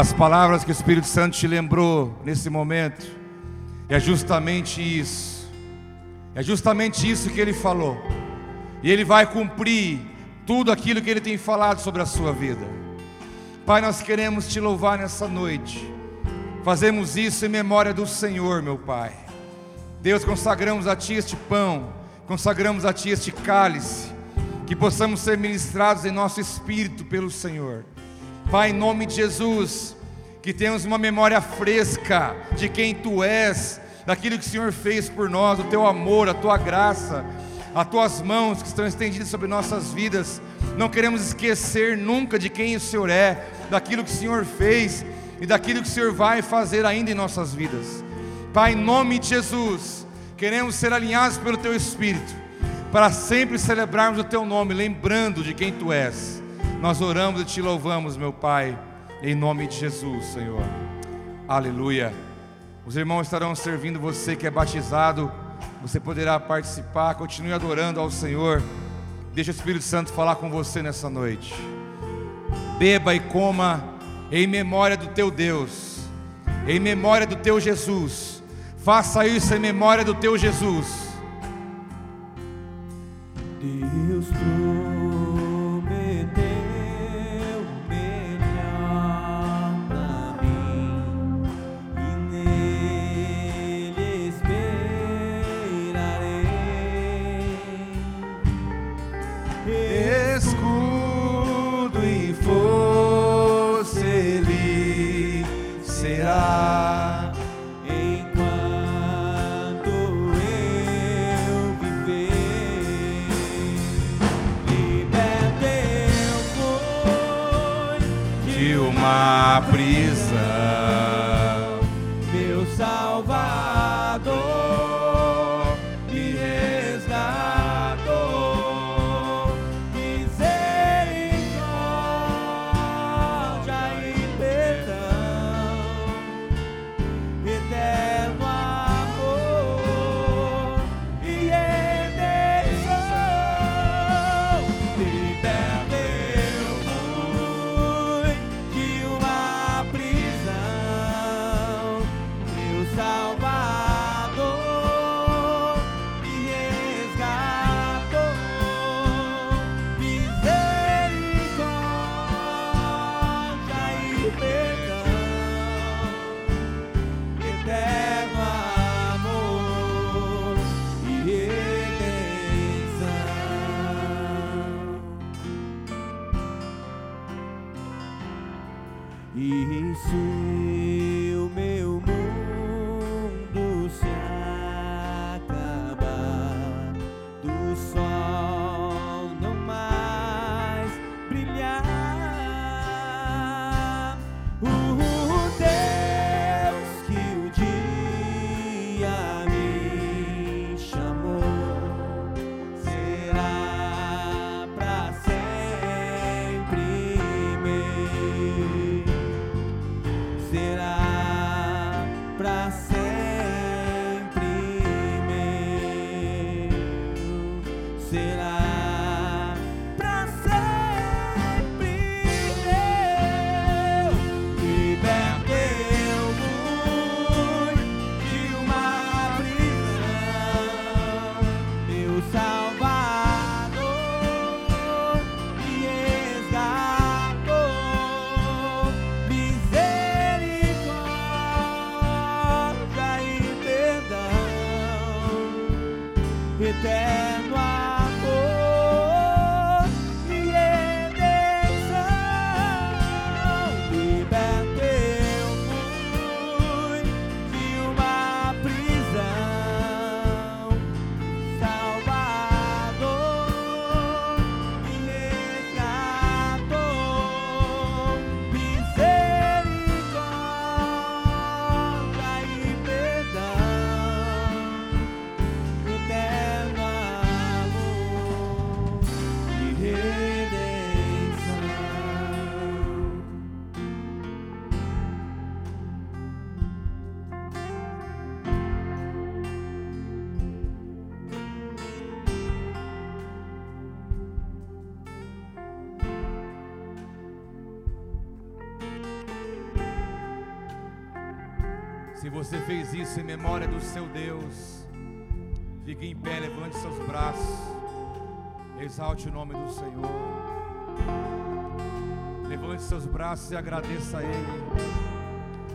As palavras que o Espírito Santo te lembrou nesse momento é justamente isso. É justamente isso que ele falou. E ele vai cumprir tudo aquilo que ele tem falado sobre a sua vida. Pai, nós queremos te louvar nessa noite. Fazemos isso em memória do Senhor, meu Pai. Deus, consagramos a Ti este pão, consagramos a Ti este cálice, que possamos ser ministrados em nosso espírito pelo Senhor. Pai, em nome de Jesus, que tenhamos uma memória fresca de quem Tu és, daquilo que o Senhor fez por nós, o Teu amor, a Tua graça, as Tuas mãos que estão estendidas sobre nossas vidas. Não queremos esquecer nunca de quem o Senhor é, daquilo que o Senhor fez e daquilo que o Senhor vai fazer ainda em nossas vidas. Pai, em nome de Jesus, queremos ser alinhados pelo Teu Espírito, para sempre celebrarmos o Teu nome, lembrando de quem Tu és. Nós oramos e Te louvamos, meu Pai, em nome de Jesus, Senhor. Aleluia. Os irmãos estarão servindo você que é batizado, você poderá participar, continue adorando ao Senhor. Deixa o Espírito Santo falar com você nessa noite. Beba e coma em memória do teu Deus, em memória do teu Jesus. Faça isso em memória do teu Jesus. Deus você fez isso em memória do seu Deus, fique em pé, levante seus braços, exalte o nome do Senhor. Levante seus braços e agradeça a Ele.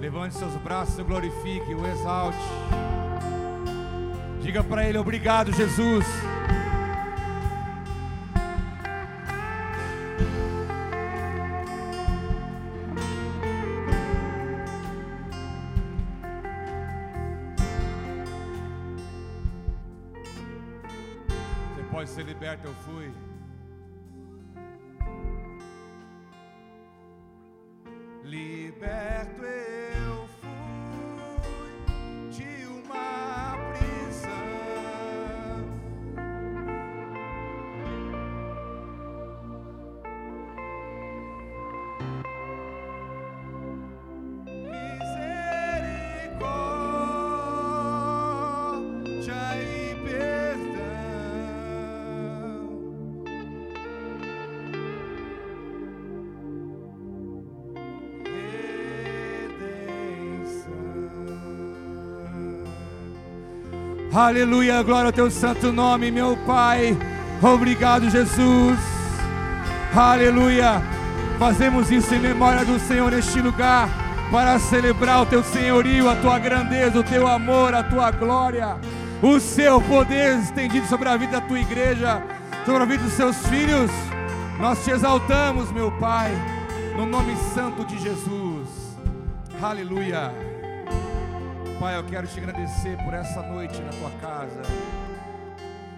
Levante seus braços e glorifique, o exalte. Diga para Ele: Obrigado, Jesus. Aleluia, glória ao teu santo nome, meu Pai. Obrigado, Jesus. Aleluia. Fazemos isso em memória do Senhor neste lugar, para celebrar o teu senhorio, a tua grandeza, o teu amor, a tua glória, o seu poder estendido sobre a vida da tua igreja, sobre a vida dos seus filhos. Nós te exaltamos, meu Pai, no nome santo de Jesus. Aleluia. Pai, eu quero te agradecer por essa noite na tua casa.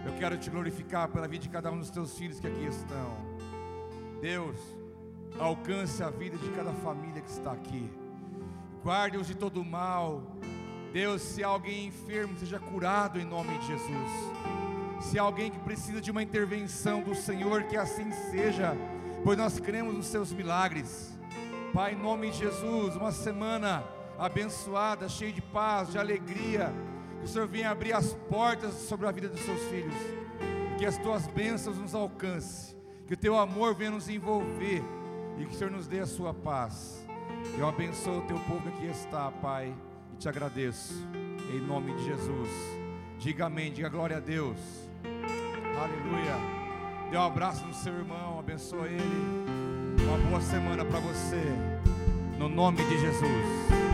Eu quero te glorificar pela vida de cada um dos teus filhos que aqui estão. Deus, alcance a vida de cada família que está aqui. Guarde-os de todo mal. Deus, se alguém enfermo, seja curado em nome de Jesus. Se alguém que precisa de uma intervenção do Senhor, que assim seja, pois nós cremos nos seus milagres. Pai, em nome de Jesus, uma semana abençoada, cheia de paz, de alegria. Que o Senhor venha abrir as portas sobre a vida dos seus filhos. E que as tuas bênçãos nos alcance. Que o teu amor venha nos envolver. E que o Senhor nos dê a sua paz. Eu abençoo o teu povo que está, Pai. E te agradeço. Em nome de Jesus. Diga amém, diga glória a Deus. Aleluia. Dê um abraço no seu irmão, abençoa ele. Uma boa semana para você. No nome de Jesus.